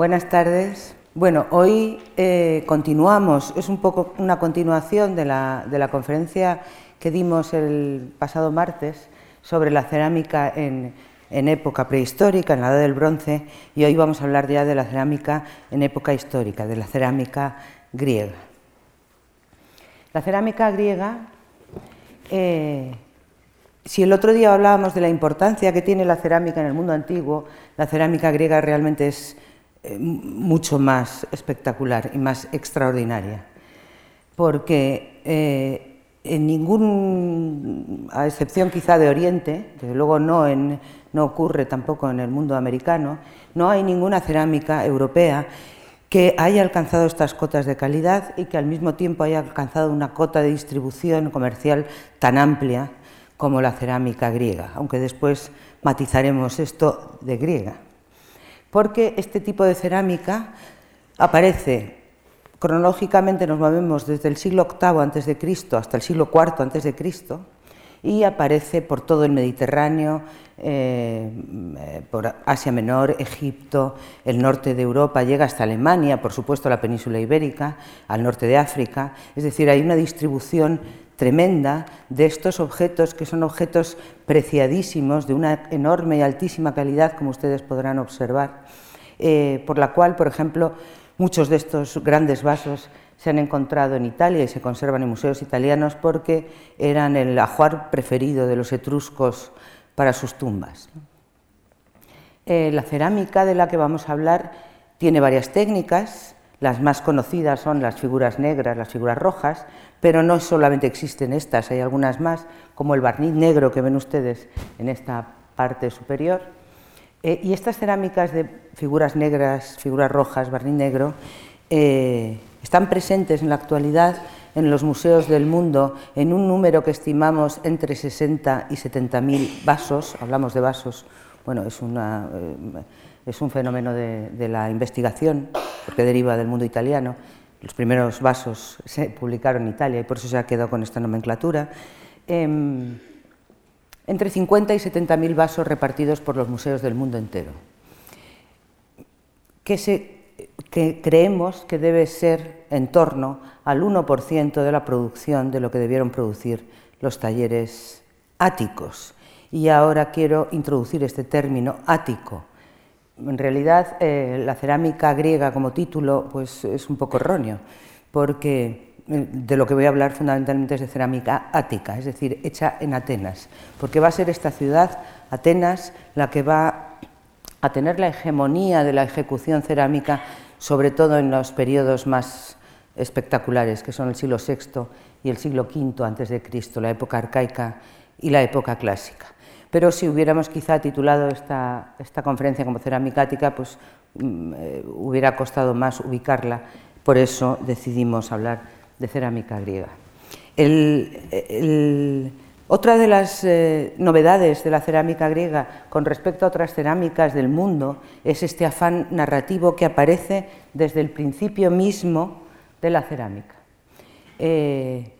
Buenas tardes. Bueno, hoy eh, continuamos, es un poco una continuación de la, de la, conferencia que dimos el pasado martes sobre la cerámica en, en, época prehistórica, en la Edad del Bronce, y hoy vamos a hablar ya de la cerámica en época histórica, de la cerámica griega. La cerámica griega, eh, si el otro día hablábamos de la importancia que tiene la cerámica en el mundo antiguo, la cerámica griega realmente es eh, mucho más espectacular y más extraordinaria, porque eh, en ningún, a excepción quizá de Oriente, que luego no, no ocurre tampoco en el mundo americano, no hay ninguna cerámica europea que haya alcanzado estas cotas de calidad y que al mismo tiempo haya alcanzado una cota de distribución comercial tan amplia como la cerámica griega, aunque después matizaremos esto de griega porque este tipo de cerámica aparece cronológicamente, nos movemos desde el siglo VIII a.C. hasta el siglo IV a.C. y aparece por todo el Mediterráneo, eh, por Asia Menor, Egipto, el norte de Europa, llega hasta Alemania, por supuesto la península ibérica, al norte de África, es decir, hay una distribución tremenda de estos objetos que son objetos preciadísimos, de una enorme y altísima calidad, como ustedes podrán observar, eh, por la cual, por ejemplo, muchos de estos grandes vasos se han encontrado en Italia y se conservan en museos italianos porque eran el ajuar preferido de los etruscos para sus tumbas. Eh, la cerámica de la que vamos a hablar tiene varias técnicas, las más conocidas son las figuras negras, las figuras rojas, pero no solamente existen estas, hay algunas más, como el barniz negro que ven ustedes en esta parte superior. Eh, y estas cerámicas de figuras negras, figuras rojas, barniz negro, eh, están presentes en la actualidad en los museos del mundo en un número que estimamos entre 60 y 70 mil vasos, hablamos de vasos, bueno, es una... Eh, es un fenómeno de, la investigación, porque deriva del mundo italiano. Los primeros vasos se publicaron en Italia y por eso se ha quedado con esta nomenclatura. Em, entre 50 y 70 mil vasos repartidos por los museos del mundo entero, que, que creemos que debe ser en torno al 1% de la producción de lo que debieron producir los talleres áticos. Y ahora quiero introducir este término ático, en realidad, eh, la cerámica griega como título pues, es un poco erróneo, porque eh, de lo que voy a hablar fundamentalmente es de cerámica ática, es decir, hecha en Atenas, porque va a ser esta ciudad, Atenas, la que va a tener la hegemonía de la ejecución cerámica, sobre todo en los periodos más espectaculares, que son el siglo VI y el siglo V antes de Cristo, la época arcaica y la época clásica. Pero si hubiéramos quizá titulado esta, esta conferencia como ceramicática, pues mm, eh, hubiera costado más ubicarla, por eso decidimos hablar de cerámica griega. otra de las eh, novedades de la cerámica griega con respecto a otras cerámicas del mundo es este afán narrativo que aparece desde el principio mismo de la cerámica. Eh,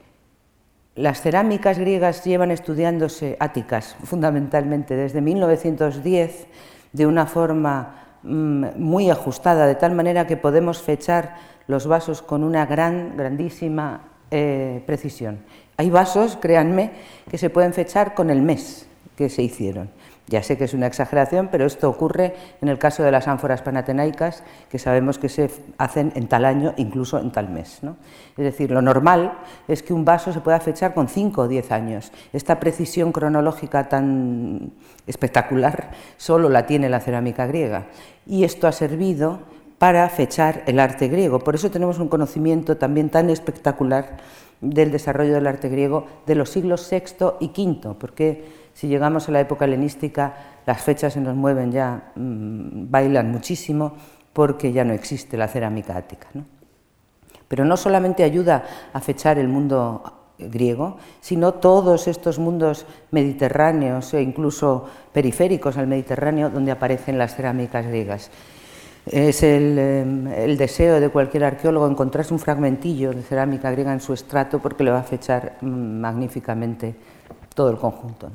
las cerámicas griegas llevan estudiándose áticas fundamentalmente desde 1910 de una forma mm, muy ajustada, de tal manera que podemos fechar los vasos con una gran, grandísima eh, precisión. Hay vasos, créanme, que se pueden fechar con el mes que se hicieron. Ya sé que es una exageración, pero esto ocurre en el caso de las ánforas panatenaicas, que sabemos que se hacen en tal año, incluso en tal mes. Es decir, lo normal es que un vaso se pueda fechar con 5 o 10 años. Esta precisión cronológica tan espectacular solo la tiene la cerámica griega. Y esto ha servido para fechar el arte griego. Por eso tenemos un conocimiento también tan espectacular del desarrollo del arte griego de los siglos VI y V, porque si llegamos a la época helenística, las fechas se nos mueven ya, mm, bailan muchísimo porque ya no existe la cerámica ática. Pero no solamente ayuda a fechar el mundo griego, sino todos estos mundos mediterráneos e incluso periféricos al Mediterráneo donde aparecen las cerámicas griegas. Es el, em, deseo de cualquier arqueólogo encontrarse un fragmentillo de cerámica griega en su estrato porque le va a fechar mm, magníficamente todo el conjunto.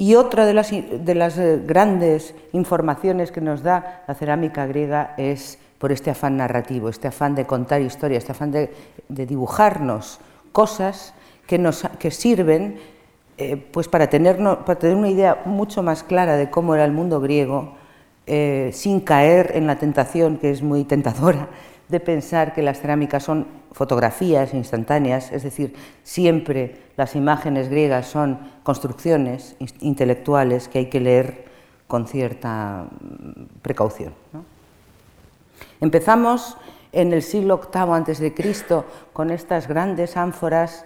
Y otra de las, de las eh, grandes informaciones que nos da la cerámica griega es por este afán narrativo, este afán de contar historias, este afán de, dibujarnos cosas que, nos, que sirven eh, pues para, para tener una idea mucho más clara de cómo era el mundo griego, eh, sin caer en la tentación, que es muy tentadora, de pensar que las cerámicas son fotografías instantáneas, es decir, siempre las imágenes griegas son construcciones intelectuales que hay que leer con cierta mm, precaución. Empezamos en el siglo VIII a.C. con estas grandes ánforas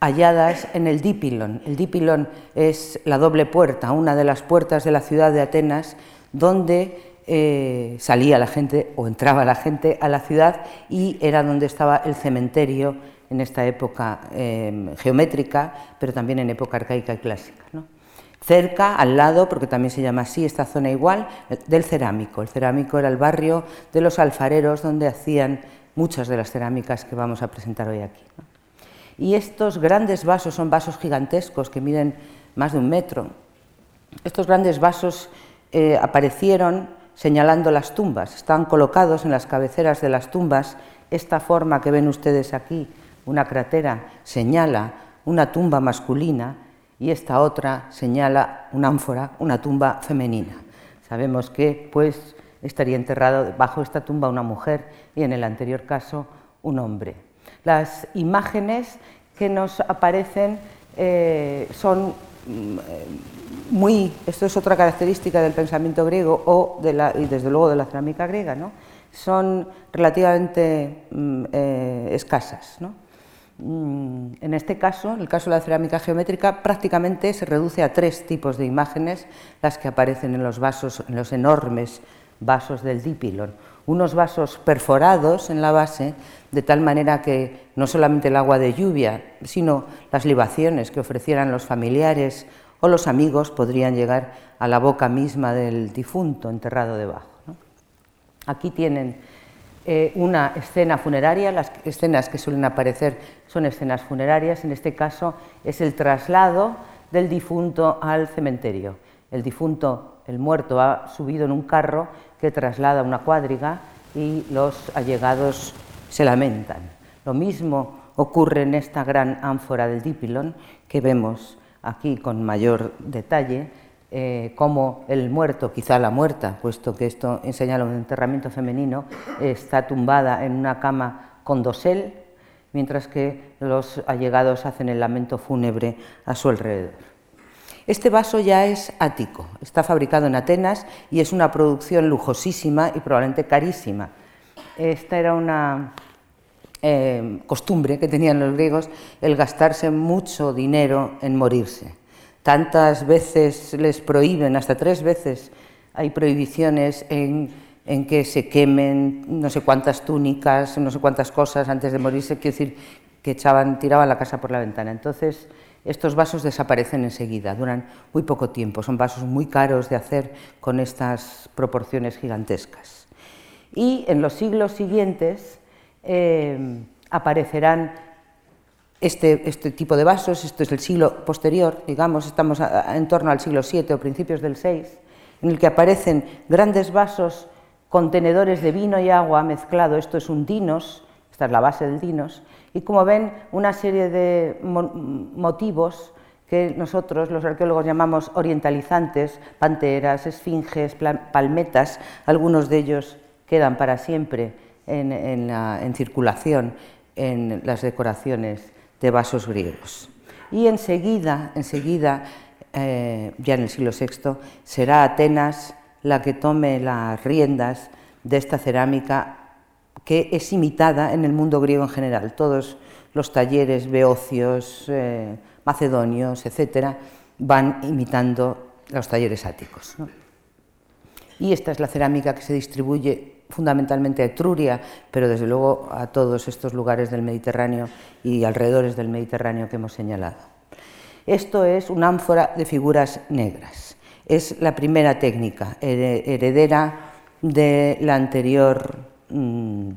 halladas en el Dipilon. El Dipilon es la doble puerta, una de las puertas de la ciudad de Atenas, donde eh, salía la gente o entraba la gente a la ciudad y era donde estaba el cementerio en esta época em, geométrica, pero también en época arcaica y clásica. Cerca, al lado, porque también se llama así esta zona igual, del cerámico. El cerámico era el barrio de los alfareros donde hacían muchas de las cerámicas que vamos a presentar hoy aquí. Y estos grandes vasos son vasos gigantescos que miden más de un metro. Estos grandes vasos eh, aparecieron señalando las tumbas. Están colocados en las cabeceras de las tumbas. Esta forma que ven ustedes aquí, una cratera, señala una tumba masculina y esta otra señala una ánfora, una tumba femenina. Sabemos que pues estaría enterrado bajo esta tumba una mujer y en el anterior caso un hombre. Las imágenes que nos aparecen eh, son mm, muy, esto es otra característica del pensamiento griego o de la, y desde luego de la cerámica griega, ¿no? son relativamente mm, eh, escasas. Mm, en este caso, en el caso de la cerámica geométrica, prácticamente se reduce a tres tipos de imágenes las que aparecen en los vasos, en los enormes vasos del dipilon. Unos vasos perforados en la base, de tal manera que no solamente el agua de lluvia, sino las libaciones que ofrecieran los familiares o los amigos podrían llegar a la boca misma del difunto enterrado debajo. Aquí tienen eh, una escena funeraria, las escenas que suelen aparecer son escenas funerarias, en este caso es el traslado del difunto al cementerio. El difunto, el muerto, ha subido en un carro que traslada una cuadriga y los allegados se lamentan. Lo mismo ocurre en esta gran ánfora del Dipilon que vemos aquí con mayor detalle eh, cómo el muerto, quizá la muerta, puesto que esto enseña un enterramiento femenino, está tumbada en una cama con dosel, mientras que los allegados hacen el lamento fúnebre a su alrededor. Este vaso ya es ático, está fabricado en Atenas y es una producción lujosísima y probablemente carísima. Esta era una eh, costumbre que tenían los griegos el gastarse mucho dinero en morirse. Tantas veces les prohíben, hasta tres veces hay prohibiciones en, que se quemen no sé cuántas túnicas, no sé cuántas cosas antes de morirse, quiero decir que echaban, tiraban la casa por la ventana. Entonces, estos vasos desaparecen enseguida, duran muy poco tiempo, son vasos muy caros de hacer con estas proporciones gigantescas. Y en los siglos siguientes, eh, aparecerán este, este, tipo de vasos, esto es el siglo posterior, digamos, estamos en torno al siglo VII o principios del VI, en el que aparecen grandes vasos contenedores de vino y agua mezclado, esto es un dinos, esta es la base del dinos, y como ven, una serie de motivos que nosotros, los arqueólogos, llamamos orientalizantes, panteras, esfinges, palmetas, algunos de ellos quedan para siempre en, circulación en las decoraciones de vasos griegos. Y enseguida, enseguida eh, ya en el siglo VI, será Atenas la que tome las riendas de esta cerámica que es imitada en el mundo griego en general. Todos los talleres beocios, eh, macedonios, etcétera, van imitando los talleres áticos. Y esta es la cerámica que se distribuye fundamentalmente a Etruria, pero desde luego a todos estos lugares del Mediterráneo y alrededores del Mediterráneo que hemos señalado. Esto es una ánfora de figuras negras. Es la primera técnica heredera de la anterior mm,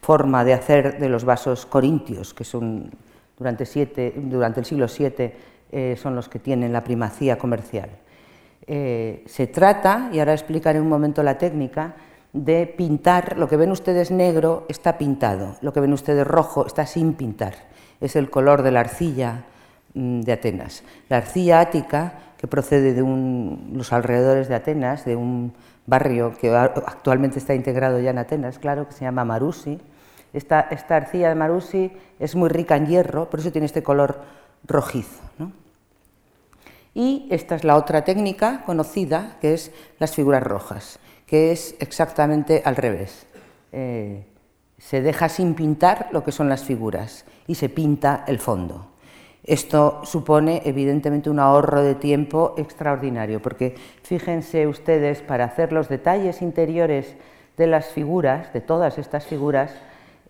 forma de hacer de los vasos corintios, que son durante, el siglo VII eh, son los que tienen la primacía comercial. Eh, se trata, y ahora explicaré un momento la técnica, de pintar, lo que ven ustedes negro está pintado, lo que ven ustedes rojo está sin pintar, es el color de la arcilla mm, de Atenas. La arcilla ática, que procede de los alrededores de Atenas, de un barrio que actualmente está integrado ya en Atenas, claro, que se llama Marusi. Esta, arcilla de Marusi es muy rica en hierro, por eso tiene este color rojizo. Y esta es la otra técnica conocida, que es las figuras rojas, que es exactamente al revés. Eh, se deja sin pintar lo que son las figuras y se pinta el fondo. Esto supone evidentemente un ahorro de tiempo extraordinario, porque fíjense ustedes, para hacer los detalles interiores de las figuras, de todas estas figuras,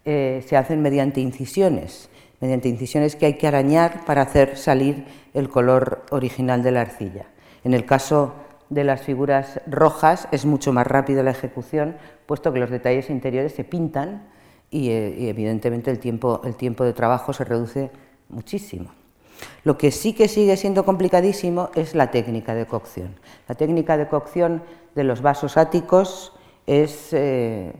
eh, se hacen mediante incisiones, mediante incisiones que hay que arañar para hacer salir el color original de la arcilla. En el caso de las figuras rojas es mucho más rápida la ejecución, puesto que los detalles interiores se pintan y, eh, y evidentemente el tiempo, el tiempo de trabajo se reduce muchísimo. Lo que sí que sigue siendo complicadísimo es la técnica de cocción. La técnica de cocción de los vasos áticos es eh,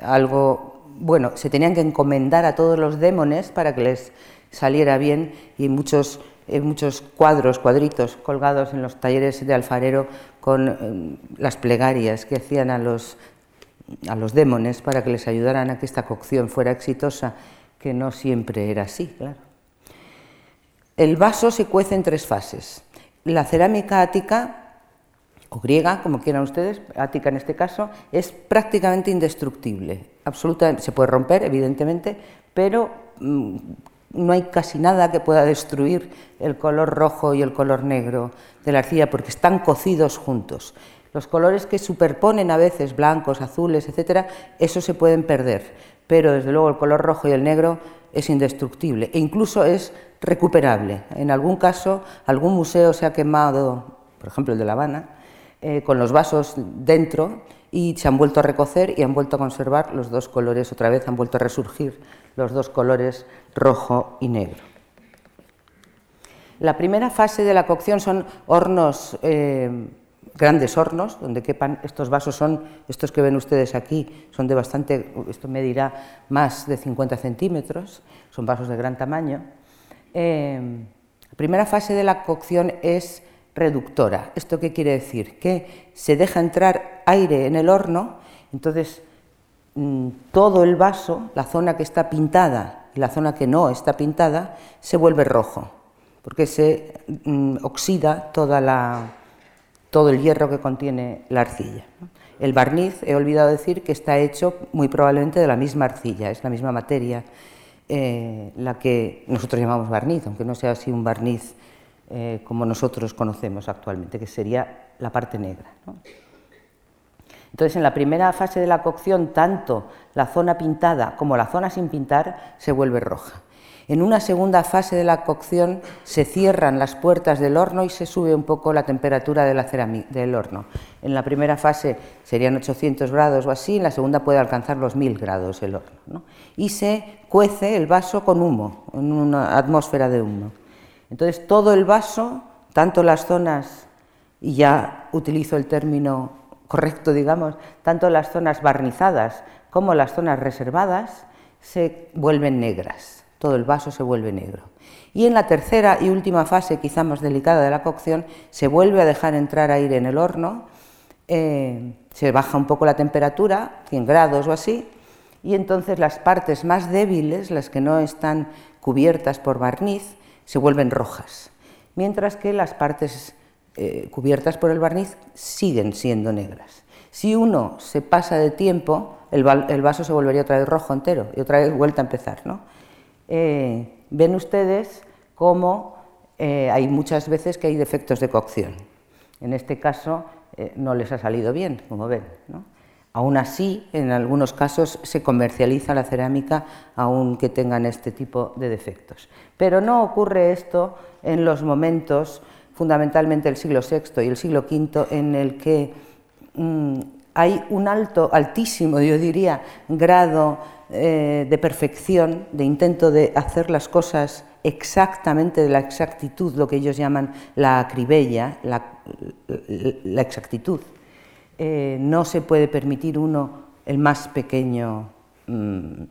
algo, bueno, se tenían que encomendar a todos los démones para que les saliera bien y muchos, muchos cuadros, cuadritos colgados en los talleres de alfarero con eh, las plegarias que hacían a los, a los démones para que les ayudaran a que esta cocción fuera exitosa, que no siempre era así, claro. El vaso se cuece en tres fases. La cerámica ática, o griega, como quieran ustedes, ática en este caso, es prácticamente indestructible. Absolutamente, se puede romper, evidentemente, pero mm, no hay casi nada que pueda destruir el color rojo y el color negro de la arcilla porque están cocidos juntos. Los colores que superponen a veces, blancos, azules, etcétera, esos se pueden perder, pero desde luego el color rojo y el negro es indestructible e incluso es recuperable. En algún caso, algún museo se ha quemado, por ejemplo el de La Habana, eh, con los vasos dentro y se han vuelto a recocer y han vuelto a conservar los dos colores, otra vez han vuelto a resurgir los dos colores rojo y negro. La primera fase de la cocción son hornos, eh, grandes hornos, donde quepan estos vasos, son estos que ven ustedes aquí, son de bastante, esto medirá más de 50 centímetros, son vasos de gran tamaño, Em, la primera fase de la cocción es reductora. ¿Esto qué quiere decir? Que se deja entrar aire en el horno, entonces mm, todo el vaso, la zona que está pintada la zona que no está pintada, se vuelve rojo, porque se mm, oxida toda la, todo el hierro que contiene la arcilla. El barniz, he olvidado decir que está hecho muy probablemente de la misma arcilla, es la misma materia eh, la que nosotros llamamos barniz, aunque no sea así un barniz eh, como nosotros conocemos actualmente, que sería la parte negra. Entonces, en la primera fase de la cocción, tanto la zona pintada como la zona sin pintar se vuelve roja. En una segunda fase de la cocción se cierran las puertas del horno y se sube un poco la temperatura del horno. En la primera fase serían 800 grados o así, en la segunda puede alcanzar los 1000 grados el horno. Y se cuece el vaso con humo, en una atmósfera de humo. Entonces todo el vaso, tanto las zonas, y ya utilizo el término correcto, digamos, tanto las zonas barnizadas como las zonas reservadas, se vuelven negras todo el vaso se vuelve negro. Y en la tercera y última fase, quizá más delicada de la cocción, se vuelve a dejar entrar aire en el horno, eh, se baja un poco la temperatura, 100 grados o así, y entonces las partes más débiles, las que no están cubiertas por barniz, se vuelven rojas, mientras que las partes eh, cubiertas por el barniz siguen siendo negras. Si uno se pasa de tiempo, el, vaso se volvería otra vez rojo entero y otra vez vuelta a empezar, ¿no? Eh, ven ustedes cómo eh, hay muchas veces que hay defectos de cocción. En este caso no les ha salido bien, como ven. Aún así, en algunos casos se comercializa la cerámica aunque tengan este tipo de defectos. Pero no ocurre esto en los momentos, fundamentalmente el siglo VI y el siglo V, en el que mm, hay un alto, altísimo, yo diría, grado eh, de perfección, de intento de hacer las cosas exactamente de la exactitud, lo que ellos llaman la acribella, la exactitud. Eh, no se puede permitir uno el más pequeño mm,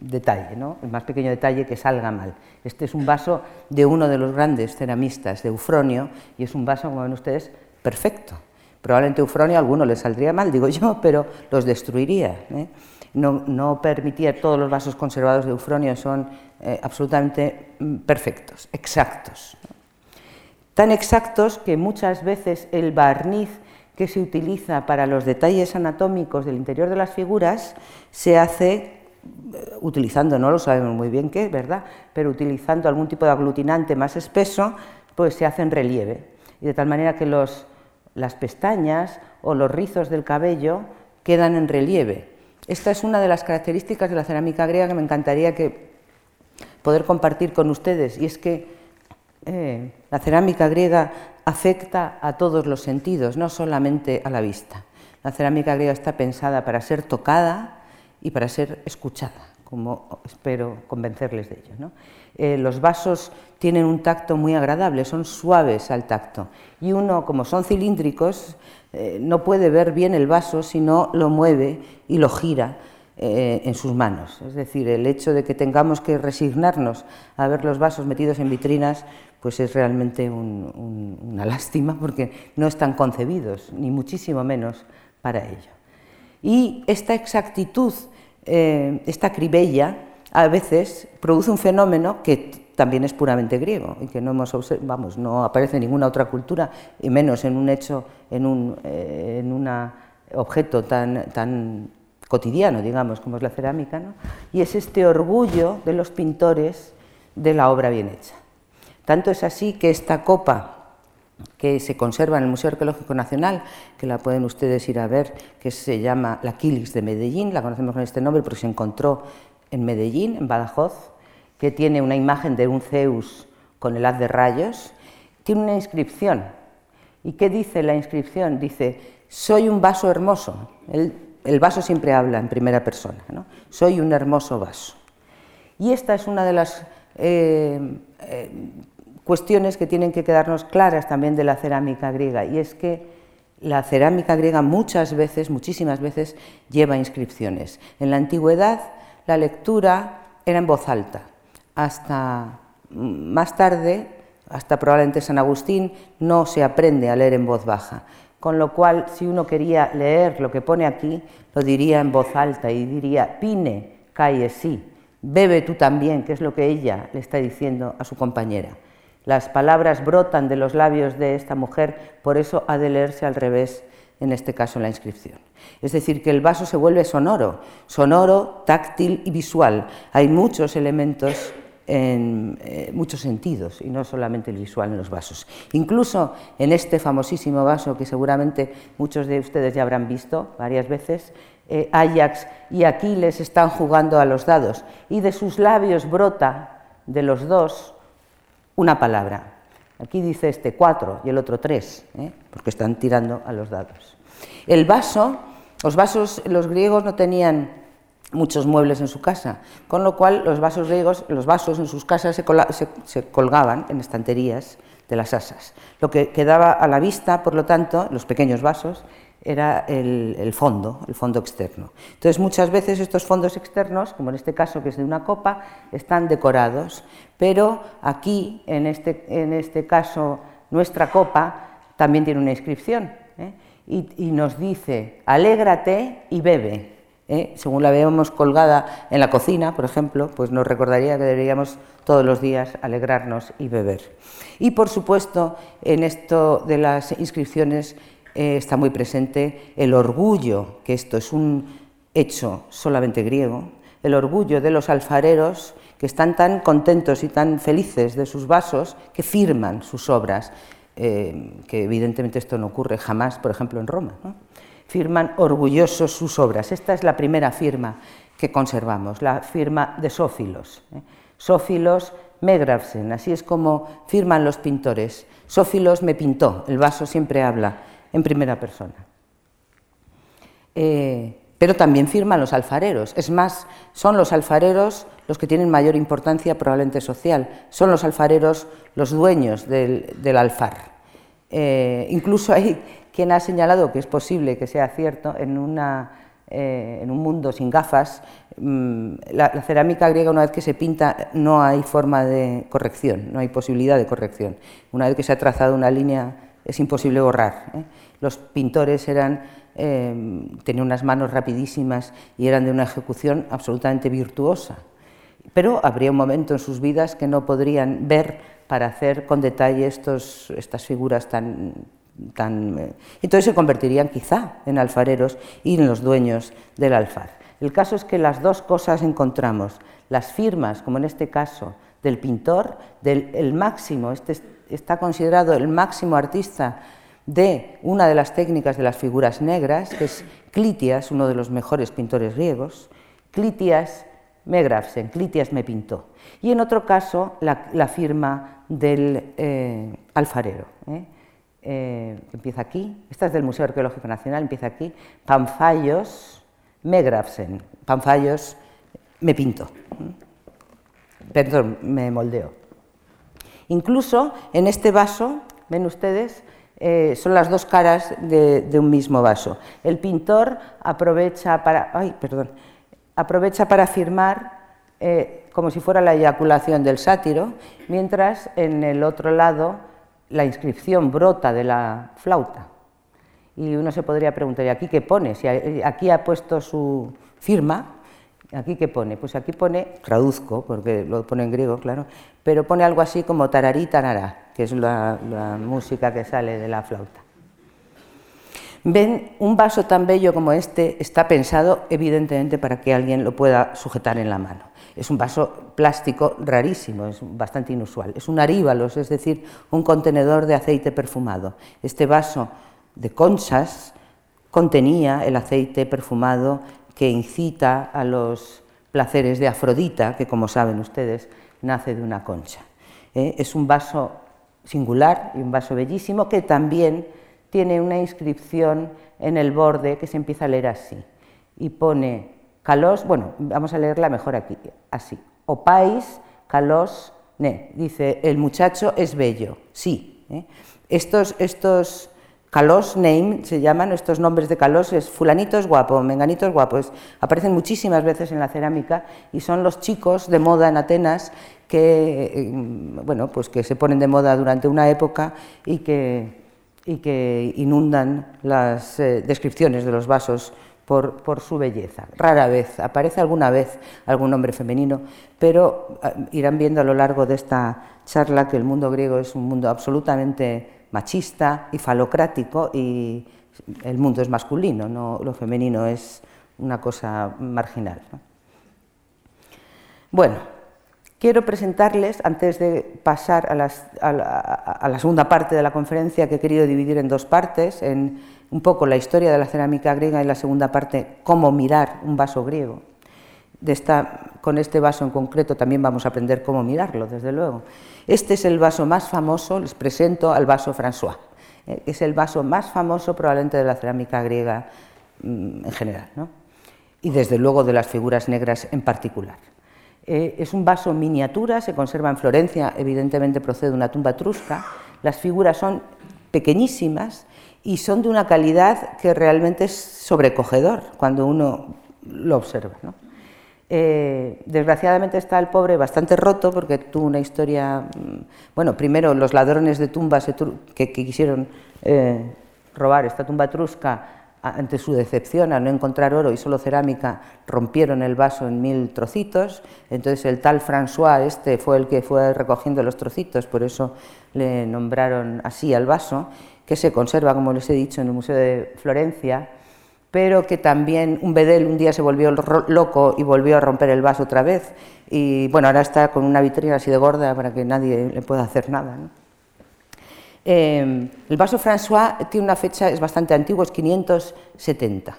detalle, ¿no? el más pequeño detalle que salga mal. Este es un vaso de uno de los grandes ceramistas, de Eufronio, y es un vaso, como ven ustedes, perfecto. Probablemente Eufronio a alguno le saldría mal, digo yo, pero los destruiría. ¿eh? No, permitía, todos los vasos conservados de Eufronio son eh, absolutamente mm, perfectos, exactos. Tan exactos que muchas veces el barniz que se utiliza para los detalles anatómicos del interior de las figuras se hace eh, utilizando, no lo sabemos muy bien qué, ¿verdad? Pero utilizando algún tipo de aglutinante más espeso, pues se hace en relieve. Y de tal manera que los, las pestañas o los rizos del cabello quedan en relieve. Esta es una de las características de la cerámica griega que me encantaría que poder compartir con ustedes, y es que eh, la cerámica griega afecta a todos los sentidos, no solamente a la vista. La cerámica griega está pensada para ser tocada y para ser escuchada, como espero convencerles de ello. Eh, los vasos tienen un tacto muy agradable, son suaves al tacto, y uno, como son cilíndricos, eh, no puede ver bien el vaso si no lo mueve y lo gira eh, en sus manos. Es decir, el hecho de que tengamos que resignarnos a ver los vasos metidos en vitrinas, pues es realmente una lástima porque no están concebidos, ni muchísimo menos para ello. Y esta exactitud, eh, esta cribella, a veces produce un fenómeno que también es puramente griego y que no hemos vamos, no aparece en ninguna otra cultura y menos en un hecho, en un eh, objeto tan, tan cotidiano, digamos, como es la cerámica, ¿no? y es este orgullo de los pintores de la obra bien hecha. Tanto es así que esta copa que se conserva en el Museo Arqueológico Nacional, que la pueden ustedes ir a ver, que se llama la Quilis de Medellín, la conocemos con este nombre porque se encontró en Medellín, en Badajoz, que tiene una imagen de un Zeus con el haz de rayos, tiene una inscripción. ¿Y qué dice la inscripción? Dice, soy un vaso hermoso. El, vaso siempre habla en primera persona, ¿no? soy un hermoso vaso. Y esta es una de las eh, eh, cuestiones que tienen que quedarnos claras también de la cerámica griega, y es que la cerámica griega muchas veces, muchísimas veces, lleva inscripciones. En la antigüedad la lectura era en voz alta. Hasta más tarde, hasta probablemente San Agustín, no se aprende a leer en voz baja. Con lo cual, si uno quería leer lo que pone aquí, lo diría en voz alta y diría, pine, cae sí, bebe tú también, que es lo que ella le está diciendo a su compañera. Las palabras brotan de los labios de esta mujer, por eso ha de leerse al revés, en este caso la inscripción. Es decir, que el vaso se vuelve sonoro, sonoro, táctil y visual. Hay muchos elementos en eh, muchos sentidos y no solamente el visual en los vasos. Incluso en este famosísimo vaso que seguramente muchos de ustedes ya habrán visto varias veces, eh, Ajax y Aquiles están jugando a los dados y de sus labios brota de los dos una palabra. Aquí dice este cuatro y el otro tres, ¿eh? porque están tirando a los dados. El vaso, los vasos, los griegos no tenían muchos muebles en su casa, con lo cual los vasos griegos, los vasos en sus casas se, colgaban en estanterías de las asas. Lo que quedaba a la vista, por lo tanto, los pequeños vasos, era el, fondo, el fondo externo. Entonces, muchas veces estos fondos externos, como en este caso que es de una copa, están decorados, pero aquí, en este, en este caso, nuestra copa también tiene una inscripción ¿eh? y, nos dice, alégrate y bebe. ¿Eh? Según la veamos colgada en la cocina, por ejemplo, pues nos recordaría que deberíamos todos los días alegrarnos y beber. Y, por supuesto, en esto de las inscripciones, eh, está muy presente el orgullo, que esto es un hecho solamente griego, el orgullo de los alfareros que están tan contentos y tan felices de sus vasos que firman sus obras, eh, que evidentemente esto no ocurre jamás, por ejemplo, en Roma. Firman orgullosos sus obras. Esta es la primera firma que conservamos, la firma de Sófilos. ¿eh? Sófilos Megrafsen, así es como firman los pintores. Sófilos me pintó, el vaso siempre habla en primera persona. Eh, pero también firman los alfareros. Es más, son los alfareros los que tienen mayor importancia probablemente social. Son los alfareros los dueños del, alfar. Eh, incluso hay quien ha señalado que es posible que sea cierto en, en un mundo sin gafas, mm, la, cerámica griega una vez que se pinta no hay forma de corrección, no hay posibilidad de corrección. Una vez que se ha trazado una línea es imposible borrar. Los pintores eran Em, tenía unas manos rapidísimas y eran de una ejecución absolutamente virtuosa. Pero habría un momento en sus vidas que no podrían ver para hacer con detalle estos, estas figuras tan, Eh, entonces se convertirían quizá en alfareros y en los dueños del alfar. El caso es que las dos cosas encontramos, las firmas, como en este caso, del pintor, del el máximo, este está considerado el máximo artista de una de las técnicas de las figuras negras, que es Clitias, uno de los mejores pintores griegos. Clitias me grafsen, Clitias me pintó. Y en otro caso, la, firma del eh, alfarero. ¿eh? Eh, empieza aquí, esta es del Museo Arqueológico Nacional, empieza aquí, Panfallos me grafsen, Panfallos me pinto. Perdón, me moldeo. Incluso en este vaso, ven ustedes, eh, son las dos caras de, un mismo vaso. El pintor aprovecha para, perdón, aprovecha para firmar eh, como si fuera la eyaculación del sátiro, mientras en el otro lado la inscripción brota de la flauta. Y uno se podría preguntar, ¿y aquí qué pone? Si aquí ha puesto su firma, ¿Aquí qué pone? Pues aquí pone, traduzco, porque lo pone en griego, claro, pero pone algo así como tararí tarará, que es la, música que sale de la flauta. Ven, un vaso tan bello como este está pensado evidentemente para que alguien lo pueda sujetar en la mano. Es un vaso plástico rarísimo, es bastante inusual. Es un aríbalos, es decir, un contenedor de aceite perfumado. Este vaso de conchas contenía el aceite perfumado que incita a los placeres de Afrodita, que como saben ustedes, nace de una concha. ¿eh? Es un vaso singular y un vaso bellísimo que también tiene una inscripción en el borde que se empieza a leer así. Y pone calos, bueno, vamos a leerla mejor aquí, así. Opais calos ne. Dice, el muchacho es bello, sí. ¿eh? Estos, estos Calos name se llaman estos nombres de Calos, es fulanito es guapo, menganito es guapo, aparecen muchísimas veces en la cerámica y son los chicos de moda en Atenas que, eh, bueno, pues que se ponen de moda durante una época y que, y que inundan las eh, descripciones de los vasos por, su belleza. Rara vez, aparece alguna vez algún nombre femenino, pero ah, irán viendo a lo largo de esta charla que el mundo griego es un mundo absolutamente machista y falocrático y el mundo es masculino, no, lo femenino es una cosa marginal. Bueno, quiero presentarles, antes de pasar a, la, segunda parte de la conferencia que he querido dividir en dos partes, en un poco la historia de la cerámica griega y la segunda parte, cómo mirar un vaso griego. Con este vaso en concreto también vamos a aprender cómo mirarlo, desde luego. Este es el vaso más famoso, les presento al vaso François. Eh, es el vaso más famoso probablemente de la cerámica griega mm, en general, y desde luego de las figuras negras en particular. Eh, es un vaso miniatura, se conserva en Florencia, evidentemente procede de una tumba etrusca. Las figuras son pequeñísimas y son de una calidad que realmente es sobrecogedor cuando uno lo observa. Eh, desgraciadamente está el pobre bastante roto porque tuvo una historia, mm, bueno, primero los ladrones de tumbas que, quisieron eh, robar esta tumba etrusca ante su decepción al no encontrar oro y solo cerámica, rompieron el vaso en mil trocitos, entonces el tal François este fue el que fue recogiendo los trocitos, por eso le nombraron así al vaso, que se conserva, como les he dicho, en el Museo de Florencia, pero que también un bedel un día se volvió loco y volvió a romper el vaso otra vez. Y bueno, ahora está con una vitrina así de gorda para que nadie le pueda hacer nada. Em, el vaso François tiene una fecha, es bastante antiguo, es 570,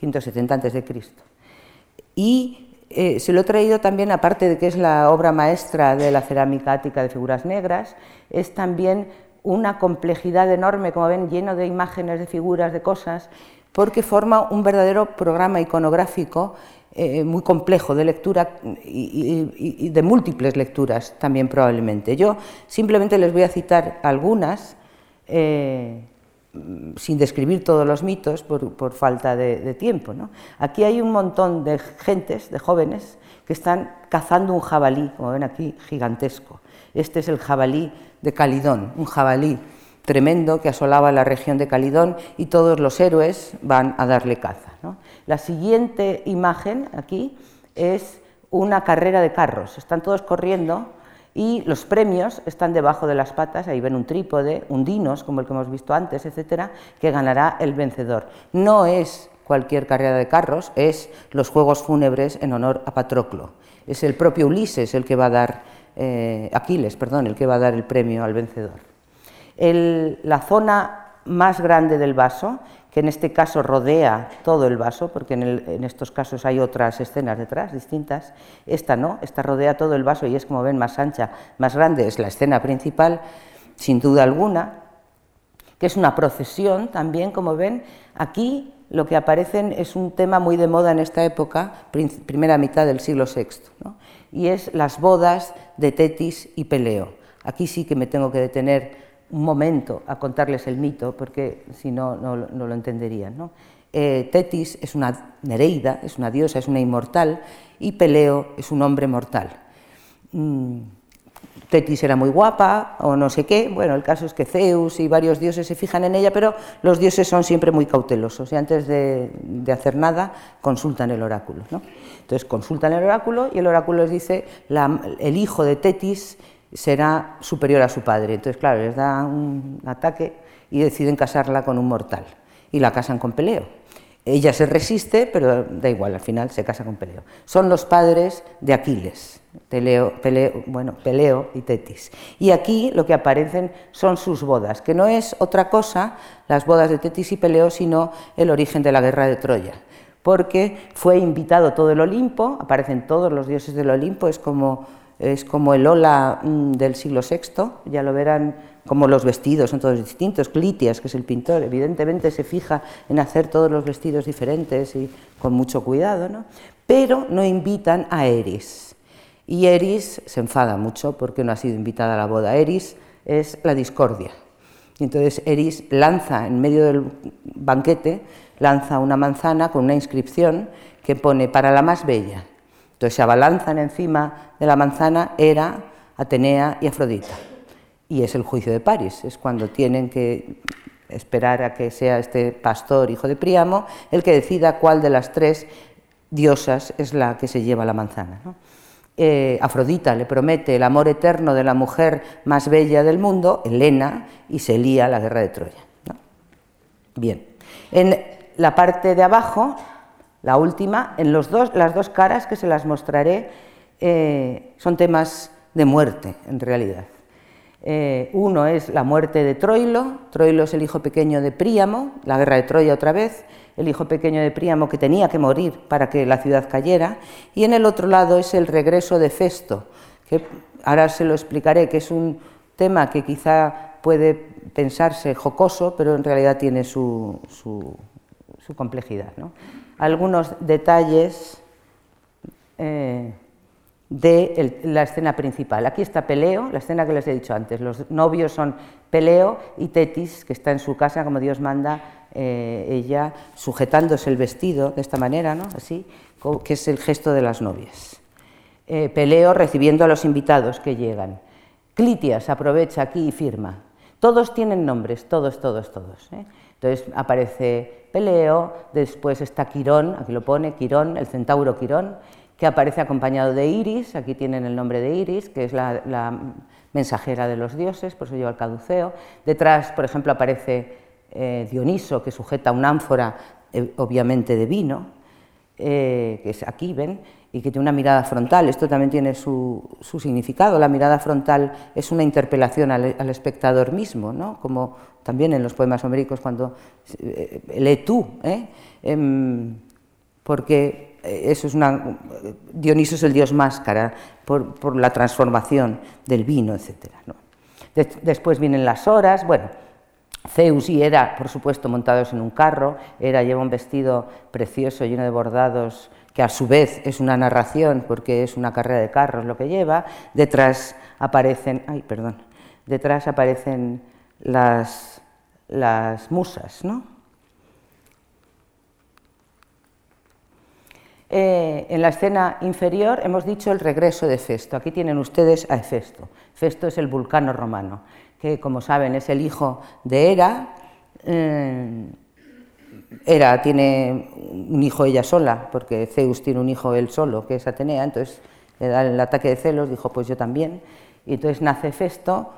570 antes de Cristo. Y eh, se lo he traído también, aparte de que es la obra maestra de la cerámica ática de figuras negras, es también una complejidad enorme, como ven, lleno de imágenes, de figuras, de cosas, porque forma un verdadero programa iconográfico eh, muy complejo de lectura y, de múltiples lecturas también probablemente. Yo simplemente les voy a citar algunas eh, sin describir todos los mitos por, falta de, tiempo. Aquí hay un montón de gentes, de jóvenes, que están cazando un jabalí, como ven aquí, gigantesco. Este es el jabalí de Calidón, un jabalí tremendo que asolaba la región de Calidón y todos los héroes van a darle caza. La siguiente imagen aquí es una carrera de carros. Están todos corriendo y los premios están debajo de las patas, ahí ven un trípode, un dinos, como el que hemos visto antes, etcétera, que ganará el vencedor. No es cualquier carrera de carros, es los juegos fúnebres en honor a Patroclo. Es el propio Ulises el que va a dar, eh, Aquiles, perdón, el que va a dar el premio al vencedor. la zona más grande del vaso que en este caso rodea todo el vaso, porque en, estos casos hay otras escenas detrás distintas, esta no, esta rodea todo el vaso y es como ven más ancha, más grande, es la escena principal, sin duda alguna, que es una procesión también, como ven, aquí lo que aparecen es un tema muy de moda en esta época, primera mitad del siglo VI, y es las bodas de Tetis y Peleo. Aquí sí que me tengo que detener un momento a contarles el mito, porque si no, no, lo entenderían. Eh, Tetis es una Nereida, es una diosa, es una inmortal, y Peleo es un hombre mortal. Mm, Tetis era muy guapa o no sé qué, bueno, el caso es que Zeus y varios dioses se fijan en ella, pero los dioses son siempre muy cautelosos y antes de, hacer nada consultan el oráculo. Entonces consultan el oráculo y el oráculo les dice, el hijo de Tetis será superior a su padre. Entonces, claro, les da un ataque y deciden casarla con un mortal. Y la casan con Peleo. Ella se resiste, pero da igual, al final se casa con Peleo. Son los padres de Aquiles, Peleo, bueno, Peleo y Tetis. Y aquí lo que aparecen son sus bodas, que no es otra cosa, las bodas de Tetis y Peleo, sino el origen de la guerra de Troya. Porque fue invitado todo el Olimpo, aparecen todos los dioses del Olimpo, es como es como el Ola mm, del siglo VI, ya lo verán como los vestidos son todos distintos. Clitias, que es el pintor, evidentemente se fija en hacer todos los vestidos diferentes y con mucho cuidado, ¿no? pero no invitan a Eris. Y Eris se enfada mucho porque no ha sido invitada a la boda. Eris es la discordia. Y entonces Eris lanza en medio del banquete, lanza una manzana con una inscripción que pone para la más bella. Entonces se abalanzan encima de la manzana Hera, Atenea y Afrodita. Y es el juicio de París, es cuando tienen que esperar a que sea este pastor, hijo de Príamo, el que decida cuál de las tres diosas es la que se lleva la manzana. Eh, Afrodita le promete el amor eterno de la mujer más bella del mundo, Helena, y se lía la guerra de Troya. Bien, en la parte de abajo la última, en las dos caras que se las mostraré eh, son temas de muerte, en realidad. Eh, uno es la muerte de Troilo, Troilo es el hijo pequeño de Príamo, la guerra de Troya otra vez, el hijo pequeño de Príamo que tenía que morir para que la ciudad cayera, y en el otro lado es el regreso de Festo, que ahora se lo explicaré, que es un tema que quizá puede pensarse jocoso, pero en realidad tiene su, su, su complejidad. ¿no? Algunos detalles eh, de la escena principal. Aquí está Peleo, la escena que les he dicho antes. Los novios son Peleo y Tetis, que está en su casa, como Dios manda, eh, ella sujetándose el vestido de esta manera, ¿no? así, que es el gesto de las novias. Eh, Peleo recibiendo a los invitados que llegan. Clitias aprovecha aquí y firma. Todos tienen nombres, todos, todos, todos. Entonces aparece Peleo, después está Quirón, aquí lo pone, Quirón, el centauro Quirón, que aparece acompañado de Iris, aquí tienen el nombre de Iris, que es la, mensajera de los dioses, por eso lleva el caduceo. Detrás, por ejemplo, aparece eh, Dioniso, que sujeta una ánfora, eh, obviamente de vino, eh, que es aquí, ven, y que tiene una mirada frontal. Esto también tiene su, significado. La mirada frontal es una interpelación al, espectador mismo, ¿no? como también en los poemas homéricos cuando eh, lee tú, ¿eh? Em, porque eso es una... Dioniso es el dios máscara por, la transformación del vino, etc. después vienen las horas, bueno, Zeus y Hera, por supuesto, montados en un carro, Hera lleva un vestido precioso lleno de bordados que a su vez es una narración porque es una carrera de carros lo que lleva, detrás aparecen, ay, perdón, detrás aparecen las, las musas. ¿no? Eh, en la escena inferior hemos dicho el regreso de Festo. Aquí tienen ustedes a Hefesto. Festo es el vulcano romano, que como saben es el hijo de Hera. Eh, Hera tiene un hijo ella sola, porque Zeus tiene un hijo él solo, que es Atenea, entonces le da el ataque de celos, dijo pues yo también. Y entonces nace Festo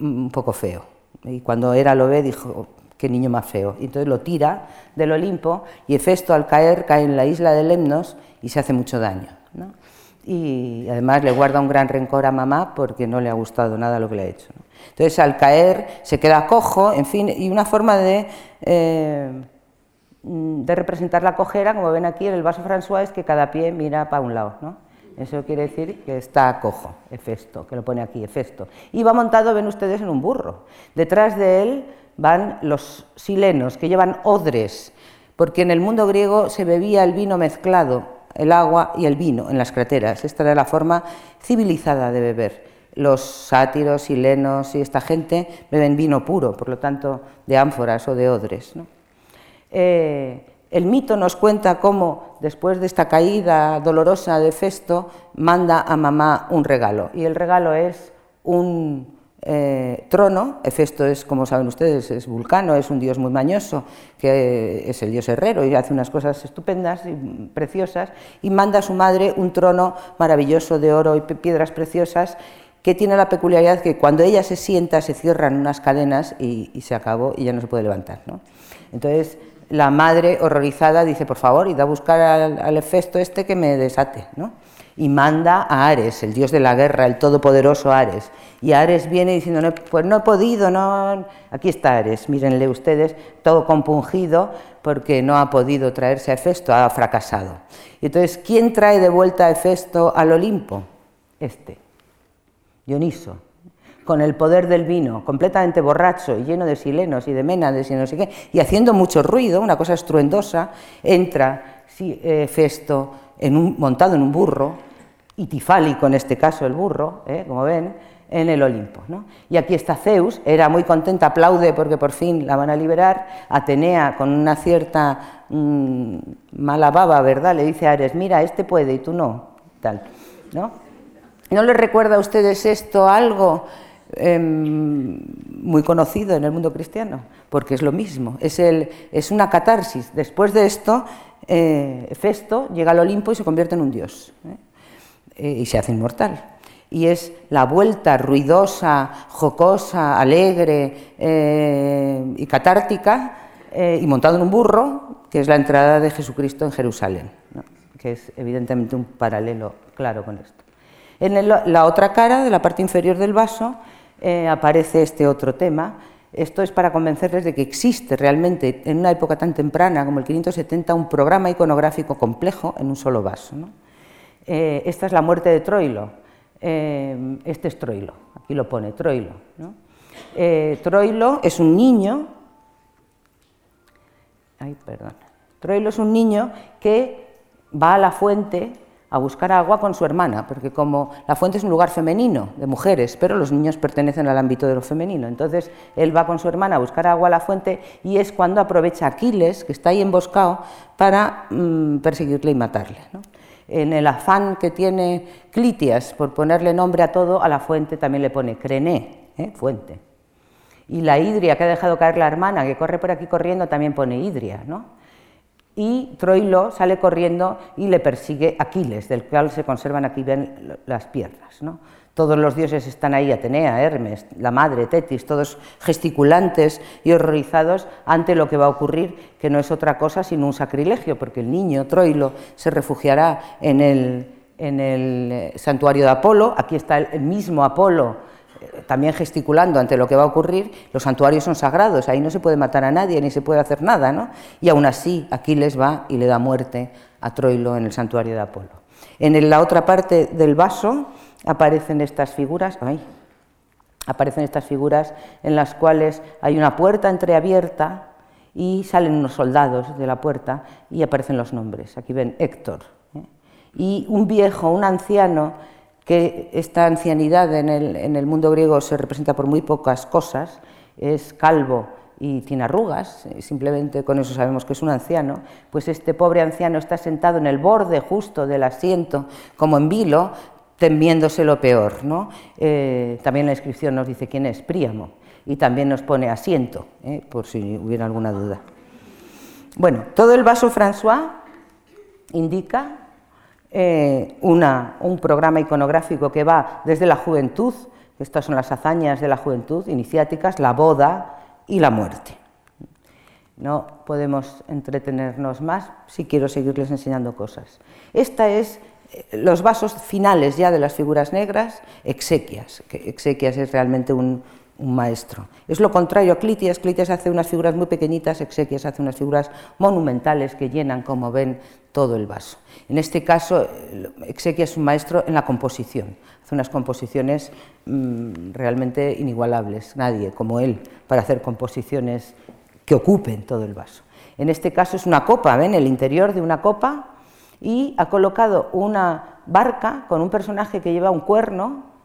un poco feo. Y cuando Hera lo ve dijo, qué niño más feo. Y entonces lo tira del Olimpo y Hefesto al caer cae en la isla de Lemnos y se hace mucho daño. Y además le guarda un gran rencor a mamá porque no le ha gustado nada lo que le ha hecho. Entonces al caer se queda cojo, en fin, y una forma de, eh, de representar la cojera, como ven aquí en el vaso François, es que cada pie mira para un lado. ¿no? Eso quiere decir que está cojo, Hefesto, que lo pone aquí, Hefesto. Y va montado, ven ustedes, en un burro. Detrás de él van los silenos, que llevan odres, porque en el mundo griego se bebía el vino mezclado, el agua y el vino en las crateras. Esta era la forma civilizada de beber. Los sátiros, silenos y esta gente beben vino puro, por lo tanto, de ánforas o de odres. Eh, el mito nos cuenta cómo, después de esta caída dolorosa de Festo, manda a mamá un regalo. Y el regalo es un eh, trono, Hefesto es, como saben ustedes, es vulcano, es un dios muy mañoso, que es el dios herrero y hace unas cosas estupendas y preciosas, y manda a su madre un trono maravilloso de oro y piedras preciosas, que tiene la peculiaridad que cuando ella se sienta se cierran unas cadenas y, se acabó y ya no se puede levantar. Entonces la madre horrorizada dice, por favor, id a buscar al, al este que me desate. ¿no? y manda a Ares, el dios de la guerra, el todopoderoso Ares. Y Ares viene diciendo, no, pues no he podido, no... Aquí está Ares, mírenle ustedes, todo compungido porque no ha podido traerse a Hefesto, ha fracasado. Y entonces, ¿quién trae de vuelta a Hefesto al Olimpo? Este, Dioniso, con el poder del vino, completamente borracho y lleno de silenos y de ménades y no sé qué, y haciendo mucho ruido, una cosa estruendosa, entra Hefesto en un, montado en un burro, y tifálico en este caso el burro, ¿eh? como ven, en el Olimpo. Y aquí está Zeus, era muy contenta, aplaude porque por fin la van a liberar. Atenea, con una cierta mm, mala baba, ¿verdad? Le dice a Ares, mira, este puede y tú no. Tal, ¿no? ¿No les recuerda a ustedes esto algo em, muy conocido en el mundo cristiano? Porque es lo mismo, es, el, es una catarsis. Después de esto, eh, Festo llega al Olimpo y se convierte en un dios. ¿eh? Eh, y se hace inmortal. Y es la vuelta ruidosa, jocosa, alegre eh, y catártica, y montado en un burro, que es la entrada de Jesucristo en Jerusalén, que es evidentemente un paralelo claro con esto. En la otra cara, de la parte inferior del vaso, aparece este otro tema. Esto es para convencerles de que existe realmente, en una época tan temprana como el 570, un programa iconográfico complejo en un solo vaso. ¿no? Eh, esta es la muerte de Troilo, eh, este es Troilo, aquí lo pone, Troilo. Eh, Troilo es un niño, ay, perdón, Troilo es un niño que va a la fuente a buscar agua con su hermana, porque como la fuente es un lugar femenino, de mujeres, pero los niños pertenecen al ámbito de lo femenino. Entonces él va con su hermana a buscar agua a la fuente y es cuando aprovecha Aquiles, que está ahí emboscado, para mm, perseguirle y matarle en el afán que tiene Clitias por ponerle nombre a todo, a la fuente también le pone Crené, ¿eh? fuente. Y la Hidria, que ha dejado caer la hermana, que corre por aquí corriendo, también pone Hidria. ¿no? Y Troilo sale corriendo y le persigue Aquiles, del cual se conservan aquí ven las piernas. Todos los dioses están ahí, Atenea, Hermes, la madre, Tetis, todos gesticulantes y horrorizados ante lo que va a ocurrir, que no es otra cosa sino un sacrilegio, porque el niño Troilo se refugiará en el, eh, santuario de Apolo, aquí está el mismo Apolo también gesticulando ante lo que va a ocurrir, los santuarios son sagrados, ahí no se puede matar a nadie ni se puede hacer nada, ¿no? Y aún así Aquiles va y le da muerte a Troilo en el santuario de Apolo. En la otra parte del vaso aparecen estas figuras, aparecen estas figuras en las cuales hay una puerta entreabierta y salen unos soldados de la puerta y aparecen los nombres. Aquí ven Héctor. ¿eh? Y un viejo, un anciano, que esta ancianidad en el, mundo griego se representa por muy pocas cosas, es calvo y tiene arrugas, simplemente con eso sabemos que es un anciano, pues este pobre anciano está sentado en el borde justo del asiento, como en vilo, temiéndose lo peor. ¿no? Eh, también la inscripción nos dice quién es, Príamo, y también nos pone asiento, ¿eh? por si hubiera alguna duda. Bueno, todo el vaso François indica eh, un programa iconográfico que va desde la juventud, estas son las hazañas de la juventud, iniciáticas, la boda, y la muerte. No podemos entretenernos más si quiero seguirles enseñando cosas. Esta es eh, los vasos finales ya de las figuras negras, exequias, que exequias es realmente un, maestro. Es lo contrario a Clitias, Clitias hace unas figuras muy pequeñitas, exequias hace unas figuras monumentales que llenan, como ven, todo el vaso. En este caso, Exequias es un maestro en la composición, hace unas composiciones mm, realmente inigualables, nadie como él para hacer composiciones que ocupen todo el vaso. En este caso es una copa, ¿ven? El interior de una copa y ha colocado una barca con un personaje que lleva un cuerno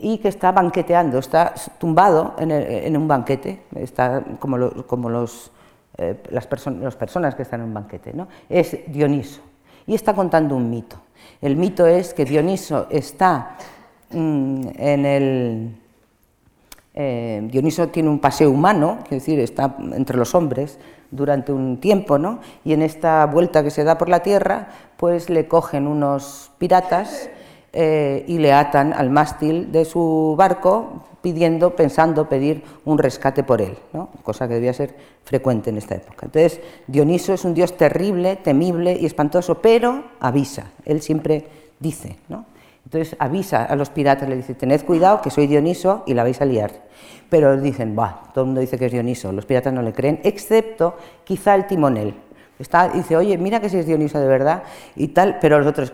y que está banqueteando, está tumbado en, un banquete, está como, como los, eh, las, personas que están en un banquete. ¿no? Es Dioniso y está contando un mito. El mito es que Dioniso está mm, en el, eh, Dioniso tiene un paseo humano, es decir, está entre los hombres durante un tiempo, ¿no? Y en esta vuelta que se da por la tierra, pues le cogen unos piratas eh, y le atan al mástil de su barco pidiendo, pensando pedir un rescate por él, ¿no? cosa que debía ser frecuente en esta época. Entonces, Dioniso es un dios terrible, temible y espantoso, pero avisa, él siempre dice, ¿no? Entonces avisa a los piratas, le dice, tened cuidado que soy Dioniso y la vais a liar. Pero dicen, va, todo el mundo dice que es Dioniso, los piratas no le creen, excepto quizá el timonel. Está, dice, oye, mira que si es Dioniso de verdad y tal, pero los otros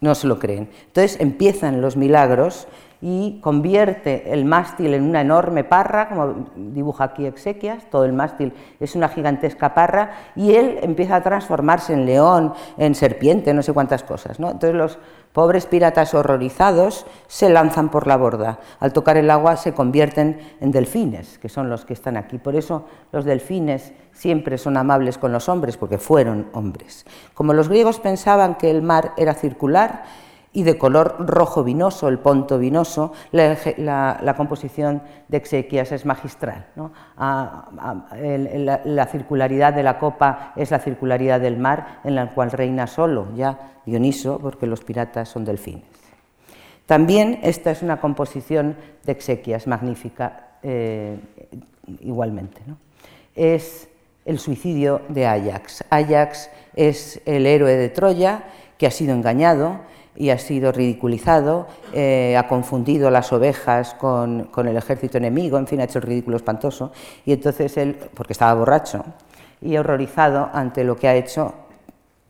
no se lo creen. Entonces empiezan los milagros y convierte el mástil en una enorme parra, como dibuja aquí Exequias, todo el mástil es una gigantesca parra, y él empieza a transformarse en león, en serpiente, no sé cuántas cosas. ¿no? Entonces los pobres piratas horrorizados se lanzan por la borda. Al tocar el agua se convierten en delfines, que son los que están aquí. Por eso los delfines siempre son amables con los hombres, porque fueron hombres. Como los griegos pensaban que el mar era circular, y de color rojo vinoso, el ponto vinoso, la, composición de Exequias es magistral. la, circularidad de la copa es la circularidad del mar, en la cual reina solo ya Dioniso, porque los piratas son delfines. También esta es una composición de Exequias magnífica, eh, igualmente. Es el suicidio de Ajax. Ajax es el héroe de Troya que ha sido engañado y ha sido ridiculizado, eh, ha confundido las ovejas con, el ejército enemigo, en fin, ha hecho el ridículo espantoso. Y entonces él, porque estaba borracho y horrorizado ante lo que ha hecho,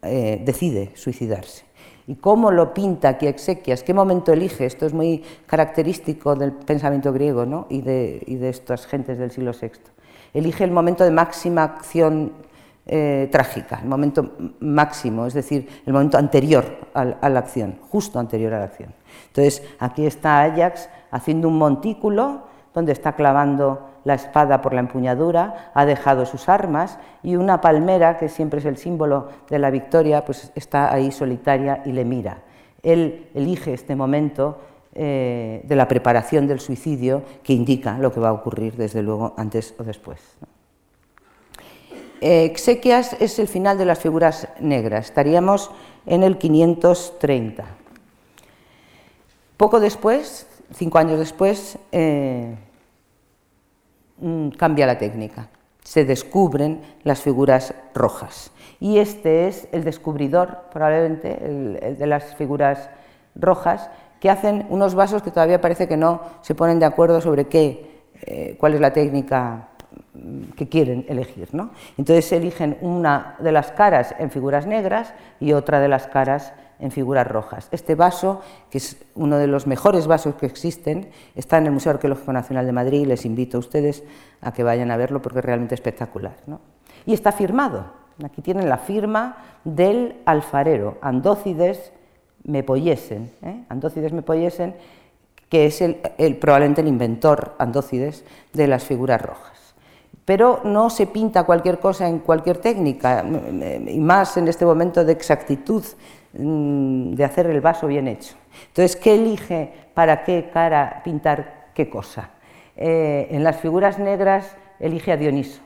eh, decide suicidarse. ¿Y cómo lo pinta aquí Exequias? ¿Qué momento elige? Esto es muy característico del pensamiento griego ¿no? y, de, y de estas gentes del siglo VI. Elige el momento de máxima acción eh, trágica, el momento máximo, es decir, el momento anterior a, la acción, justo anterior a la acción. Entonces, aquí está Ajax haciendo un montículo donde está clavando la espada por la empuñadura, ha dejado sus armas y una palmera, que siempre es el símbolo de la victoria, pues está ahí solitaria y le mira. Él elige este momento eh, de la preparación del suicidio que indica lo que va a ocurrir, desde luego, antes o después. Exequias es el final de las figuras negras, estaríamos en el 530. Poco después, cinco años después, eh, mm, cambia la técnica. Se descubren las figuras rojas. Y este es el descubridor, probablemente, el, de las figuras rojas, que hacen unos vasos que todavía parece que no se ponen de acuerdo sobre qué, eh, cuál es la técnica que quieren elegir. ¿no? Entonces eligen una de las caras en figuras negras y otra de las caras en figuras rojas. Este vaso, que es uno de los mejores vasos que existen, está en el Museo Arqueológico Nacional de Madrid y les invito a ustedes a que vayan a verlo porque es realmente espectacular. Y está firmado. Aquí tienen la firma del alfarero, Andócides Mepoyesen. ¿eh? Andócides Mepoyesen que es el, probablemente el inventor, Andócides, de las figuras rojas. Pero no se pinta cualquier cosa en cualquier técnica, y más en este momento de exactitud mm, de hacer el vaso bien hecho. Entonces, ¿qué elige para qué cara pintar qué cosa? Eh, en las figuras negras elige a Dioniso.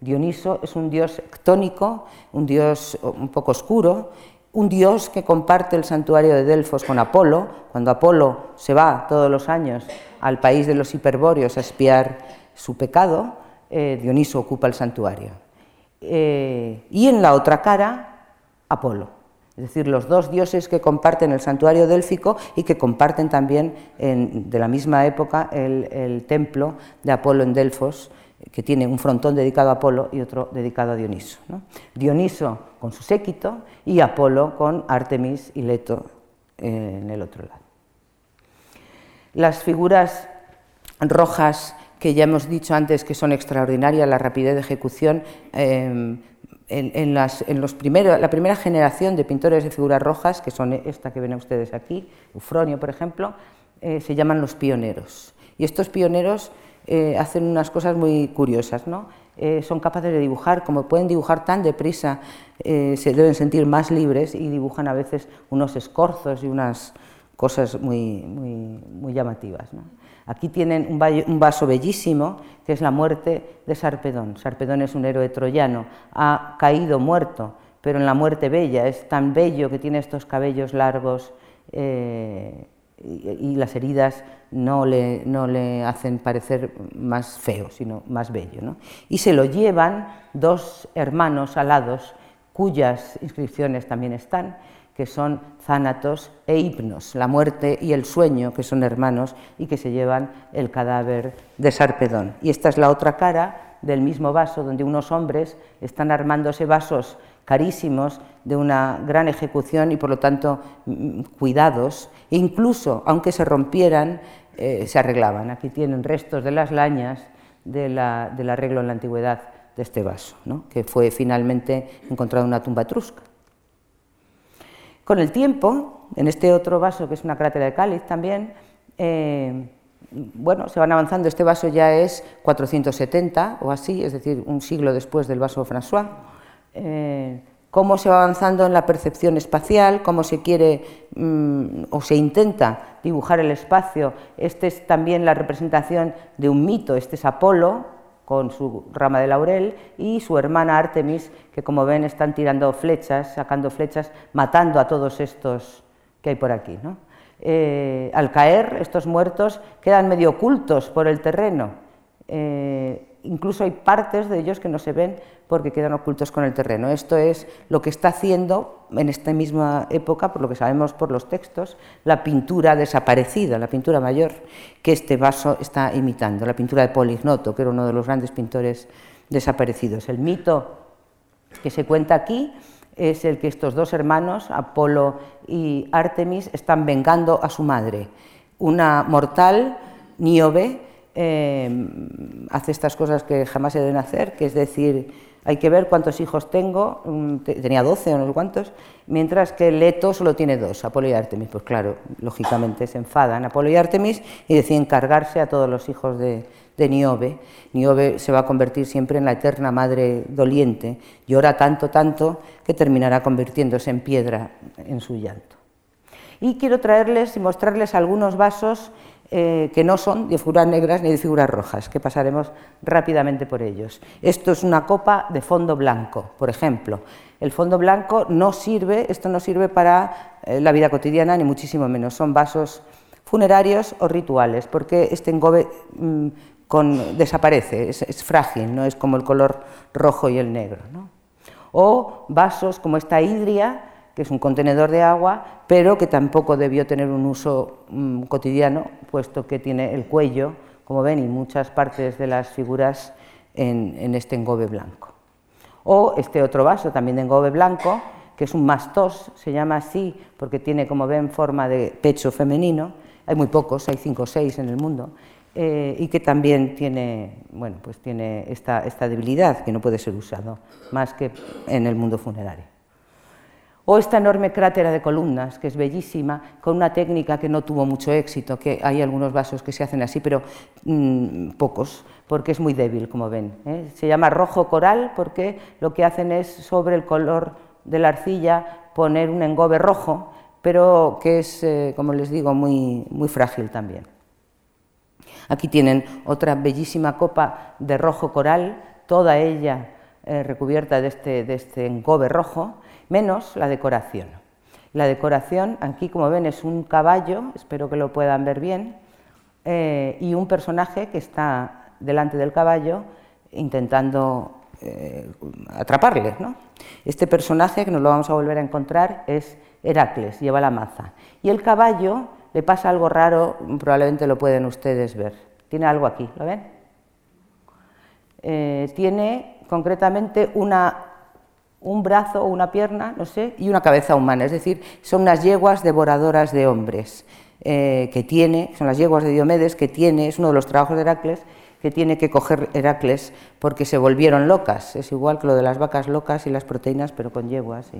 Dioniso es un dios tónico, un dios un poco oscuro, un dios que comparte el santuario de Delfos con Apolo, cuando Apolo se va todos los años al país de los hiperbóreos a espiar su pecado, eh, Dioniso ocupa el santuario. Eh, y en la otra cara, Apolo, es decir, los dos dioses que comparten el santuario délfico y que comparten también de la misma época el, templo de Apolo en Delfos, que tiene un frontón dedicado a Apolo y otro dedicado a Dioniso. Dioniso con su séquito y Apolo con Artemis y Leto eh, en el otro lado. Las figuras rojas que ya hemos dicho antes que son extraordinarias, la rapidez de ejecución, eh, en, los primeros, la primera generación de pintores de figuras rojas, que son esta que ven ustedes aquí, Eufronio, por ejemplo, eh, se llaman los pioneros. Y estos pioneros eh, hacen unas cosas muy curiosas, ¿no? Eh, son capaces de dibujar, como pueden dibujar tan deprisa, eh, se deben sentir más libres y dibujan a veces unos escorzos y unas cosas muy, muy, muy llamativas. Aquí tienen un, vaso bellísimo, que es la muerte de Sarpedón. Sarpedón es un héroe troyano, ha caído muerto, pero en la muerte bella, es tan bello que tiene estos cabellos largos y, las heridas no le, no le, hacen parecer más feo, sino más bello. Y se lo llevan dos hermanos alados, cuyas inscripciones también están, que son Zánatos e Hipnos, la muerte y el sueño, que son hermanos, y que se llevan el cadáver de Sarpedón. Y esta es la otra cara del mismo vaso, donde unos hombres están armándose vasos carísimos, de una gran ejecución y por lo tanto mm, cuidados, e incluso aunque se rompieran, eh, se arreglaban. Aquí tienen restos de las lañas del arreglo en la antigüedad de este vaso, que fue finalmente encontrado en una tumba etrusca. Con el tiempo, en este otro vaso, que es una crátera de cáliz también, eh, bueno, se van avanzando. Este vaso ya es 470 o así, es decir, un siglo después del vaso François. Eh, cómo se va avanzando en la percepción espacial, cómo se quiere mm, o se intenta dibujar el espacio. Esta es también la representación de un mito, este es Apolo con su rama de laurel y su hermana Artemis, que como ven están tirando flechas, sacando flechas, matando a todos estos que hay por aquí. Eh, al caer, estos muertos quedan medio ocultos por el terreno. Eh, incluso hay partes de ellos que no se ven porque quedan ocultos con el terreno. Esto es lo que está haciendo en esta misma época, por lo que sabemos por los textos, la pintura desaparecida, la pintura mayor que este vaso está imitando, la pintura de Polignoto, que era uno de los grandes pintores desaparecidos. El mito que se cuenta aquí es el que estos dos hermanos, Apolo y Artemis, están vengando a su madre, una mortal, Níobe, Em, hace estas cosas que jamás se deben hacer, que es decir, hay que ver cuántos hijos tengo, tenía 12 o no sé cuántos, mientras que Leto solo tiene dos, Apolo y Artemis. Pues claro, lógicamente se enfadan Apolo y Artemis y deciden cargarse a todos los hijos de, de Niobe. Niobe se va a convertir siempre en la eterna madre doliente, llora tanto, tanto, que terminará convirtiéndose en piedra en su llanto. Y quiero traerles y mostrarles algunos vasos eh, que no son de figuras negras ni de figuras rojas, que pasaremos rápidamente por ellos. Esto es una copa de fondo blanco, por ejemplo. El fondo blanco no sirve, esto no sirve para eh, la vida cotidiana, ni muchísimo menos. Son vasos funerarios o rituales, porque este engobe mm, desaparece, es, frágil, no es como el color rojo y el negro. O vasos como esta hidria, que es un contenedor de agua, pero que tampoco debió tener un uso mm, cotidiano, puesto que tiene el cuello, como ven, y muchas partes de las figuras en, este engobe blanco. O este otro vaso, también de engobe blanco, que es un mastos, se llama así porque tiene, como ven, forma de pecho femenino. Hay muy pocos, hay cinco o seis en el mundo, eh, y que también tiene, bueno, pues tiene esta debilidad que no puede ser usado más que en el mundo funerario. O esta enorme crátera de columnas, que es bellísima, con una técnica que no tuvo mucho éxito, que hay algunos vasos que se hacen así, pero mm, pocos, porque es muy débil, como ven. ¿eh? Se llama rojo coral porque lo que hacen es, sobre el color de la arcilla, poner un engobe rojo, pero que es, eh, como les digo, muy, muy frágil también. Aquí tienen otra bellísima copa de rojo coral, toda ella eh, recubierta de este, de este engobe rojo, menos la decoración. La decoración, aquí como ven, es un caballo, espero que lo puedan ver bien, eh, y un personaje que está delante del caballo intentando eh, atraparle. Este personaje, que nos lo vamos a volver a encontrar, es Heracles, lleva la maza. Y el caballo le pasa algo raro, probablemente lo pueden ustedes ver. Tiene algo aquí, ¿lo ven? Eh, tiene concretamente un brazo o una pierna, no sé, y una cabeza humana, es decir, son unas yeguas devoradoras de hombres eh, que tiene, son las yeguas de Diomedes que tiene, es uno de los trabajos de Heracles, que tiene que coger Heracles porque se volvieron locas, es igual que lo de las vacas locas y las proteínas, pero con yeguas.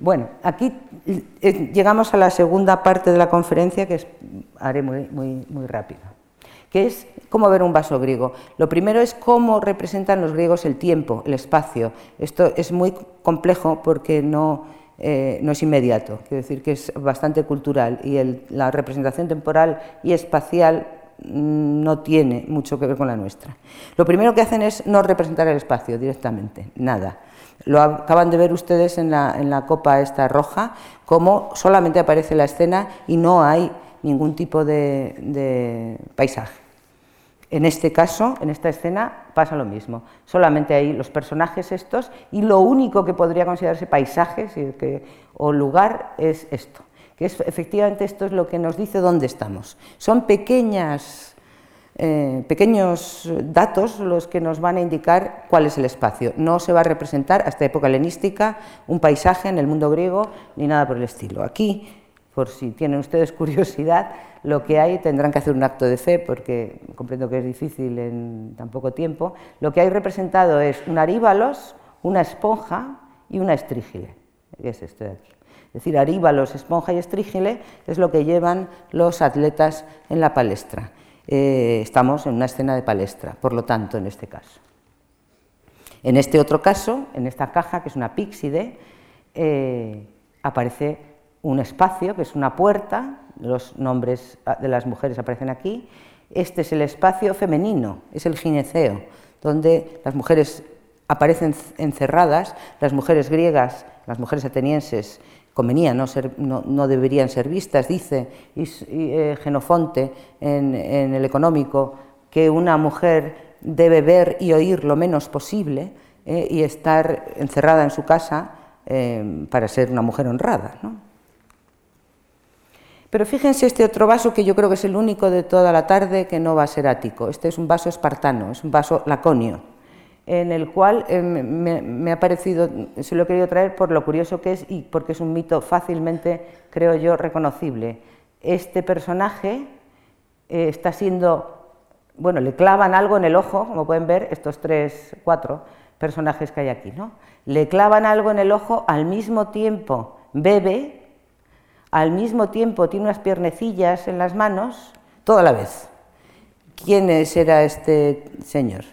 Bueno, aquí eh, llegamos a la segunda parte de la conferencia que haré muy, muy, muy rápido, que es cómo ver un vaso griego. Lo primero es cómo representan los griegos el tiempo, el espacio. Esto es muy complejo porque no, eh, no es inmediato, quiero decir que es bastante cultural y la representación temporal y espacial mm, no tiene mucho que ver con la nuestra. Lo primero que hacen es no representar el espacio directamente, nada. Lo acaban de ver ustedes en la, en la copa esta roja, cómo solamente aparece la escena y no hay ningún tipo de paisaje. En este caso, en esta escena, pasa lo mismo. Solamente hay los personajes estos y lo único que podría considerarse paisaje o lugar es esto. Que es, efectivamente esto es lo que nos dice dónde estamos. Son pequeñas, eh, pequeños datos los que nos van a indicar cuál es el espacio. No se va a representar hasta época helenística un paisaje en el mundo griego ni nada por el estilo. Aquí, por si tienen ustedes curiosidad, lo que hay, tendrán que hacer un acto de fe porque comprendo que es difícil en tan poco tiempo, lo que hay representado es un aríbalos, una esponja y una estrígile. ¿Qué es esto de aquí? Es decir, aríbalos, esponja y estrígile es lo que llevan los atletas en la palestra. Eh, estamos en una escena de palestra, por lo tanto, en este caso. En este otro caso, en esta caja, que es una píxide, eh, aparece un espacio, que es una puerta, los nombres de las mujeres aparecen aquí. Este es el espacio femenino, es el gineceo, donde las mujeres aparecen encerradas, las mujeres griegas, las mujeres atenienses convenían, no, deberían ser vistas, dice eh, Genofonte en, el económico que una mujer debe ver y oír lo menos posible eh, y estar encerrada en su casa eh, para ser una mujer honrada. ¿no? Pero fíjense este otro vaso que yo creo que es el único de toda la tarde que no va a ser ático. Este es un vaso espartano, es un vaso laconio, en el cual eh, me, ha parecido, se lo he querido traer por lo curioso que es y porque es un mito fácilmente, creo yo, reconocible. Este personaje eh, está siendo, bueno, le clavan algo en el ojo, como pueden ver, estos tres, cuatro personajes que hay aquí, ¿no? Le clavan algo en el ojo, al mismo tiempo bebe al mismo tiempo tiene unas piernecillas en las manos, toda la vez. ¿Quién era este señor?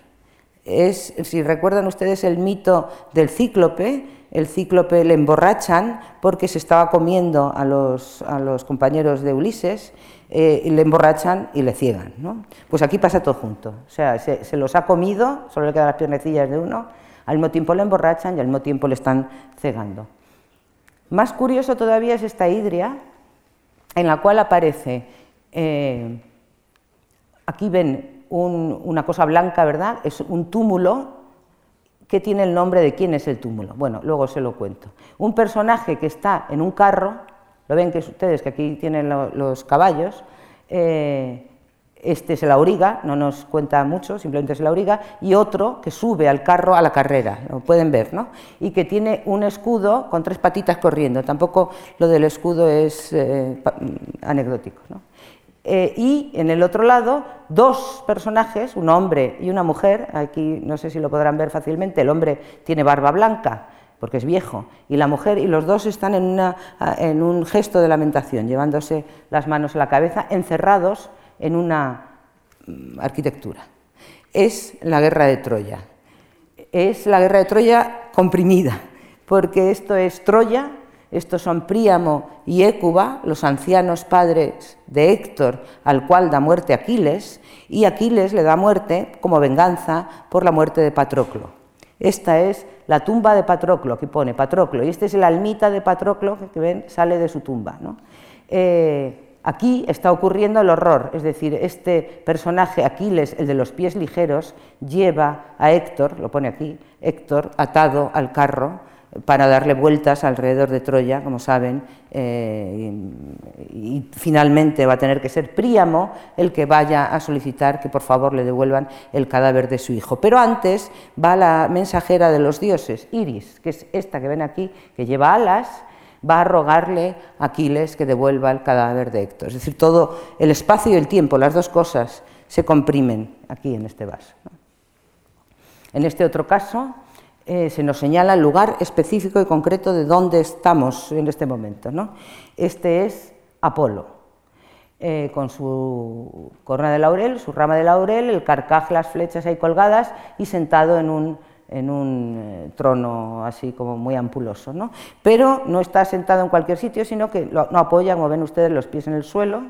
Es, si recuerdan ustedes el mito del cíclope, el cíclope le emborrachan porque se estaba comiendo a los, a los compañeros de Ulises, eh, y le emborrachan y le ciegan. ¿no? Pues aquí pasa todo junto, o sea, se, se, los ha comido, solo le quedan las piernecillas de uno, al mismo tiempo le emborrachan y al mismo tiempo le están cegando. Más curioso todavía es esta hidria, en la cual aparece, eh, aquí ven una cosa blanca, ¿verdad? Es un túmulo que tiene el nombre de quién es el túmulo. Bueno, luego se lo cuento. Un personaje que está en un carro, lo ven que ustedes que aquí tienen los caballos, eh, este es el auriga, no nos cuenta mucho, simplemente es el auriga, y otro que sube al carro a la carrera, lo pueden ver, ¿no? Y que tiene un escudo con tres patitas corriendo, tampoco lo del escudo es eh, mm, anecdótico, ¿no? Eh, y en el otro lado, dos personajes, un hombre y una mujer, aquí no sé si lo podrán ver fácilmente, el hombre tiene barba blanca, porque es viejo, y la mujer, y los dos están en, en un gesto de lamentación, llevándose las manos a la cabeza, encerrados en una mm, arquitectura. Es la guerra de Troya. Es la guerra de Troya comprimida, porque esto es Troya, estos son Príamo y Écuba, los ancianos padres de Héctor, al cual da muerte Aquiles, y Aquiles le da muerte como venganza por la muerte de Patroclo. Esta es la tumba de Patroclo, que pone Patroclo, y este es el almita de Patroclo que ven sale de su tumba. Eh, aquí está ocurriendo el horror, es decir, este personaje Aquiles, el de los pies ligeros, lleva a Héctor, lo pone aquí, Héctor atado al carro, para darle vueltas alrededor de Troya, como saben, eh, y, finalmente va a tener que ser Príamo el que vaya a solicitar que por favor le devuelvan el cadáver de su hijo. Pero antes va la mensajera de los dioses, Iris, que es esta que ven aquí, que lleva alas, va a rogarle a Aquiles que devuelva el cadáver de Héctor. Es decir, todo el espacio y el tiempo, las dos cosas, se comprimen aquí en este vaso. En este otro caso, eh, se nos señala el lugar específico y concreto de dónde estamos en este momento. ¿no? Este es Apolo, eh, con su corona de laurel, su rama de laurel, el carcaj, las flechas ahí colgadas y sentado en un, en un eh, trono así como muy ampuloso. ¿no? Pero no está sentado en cualquier sitio, sino que no apoya, como ven ustedes, los pies en el suelo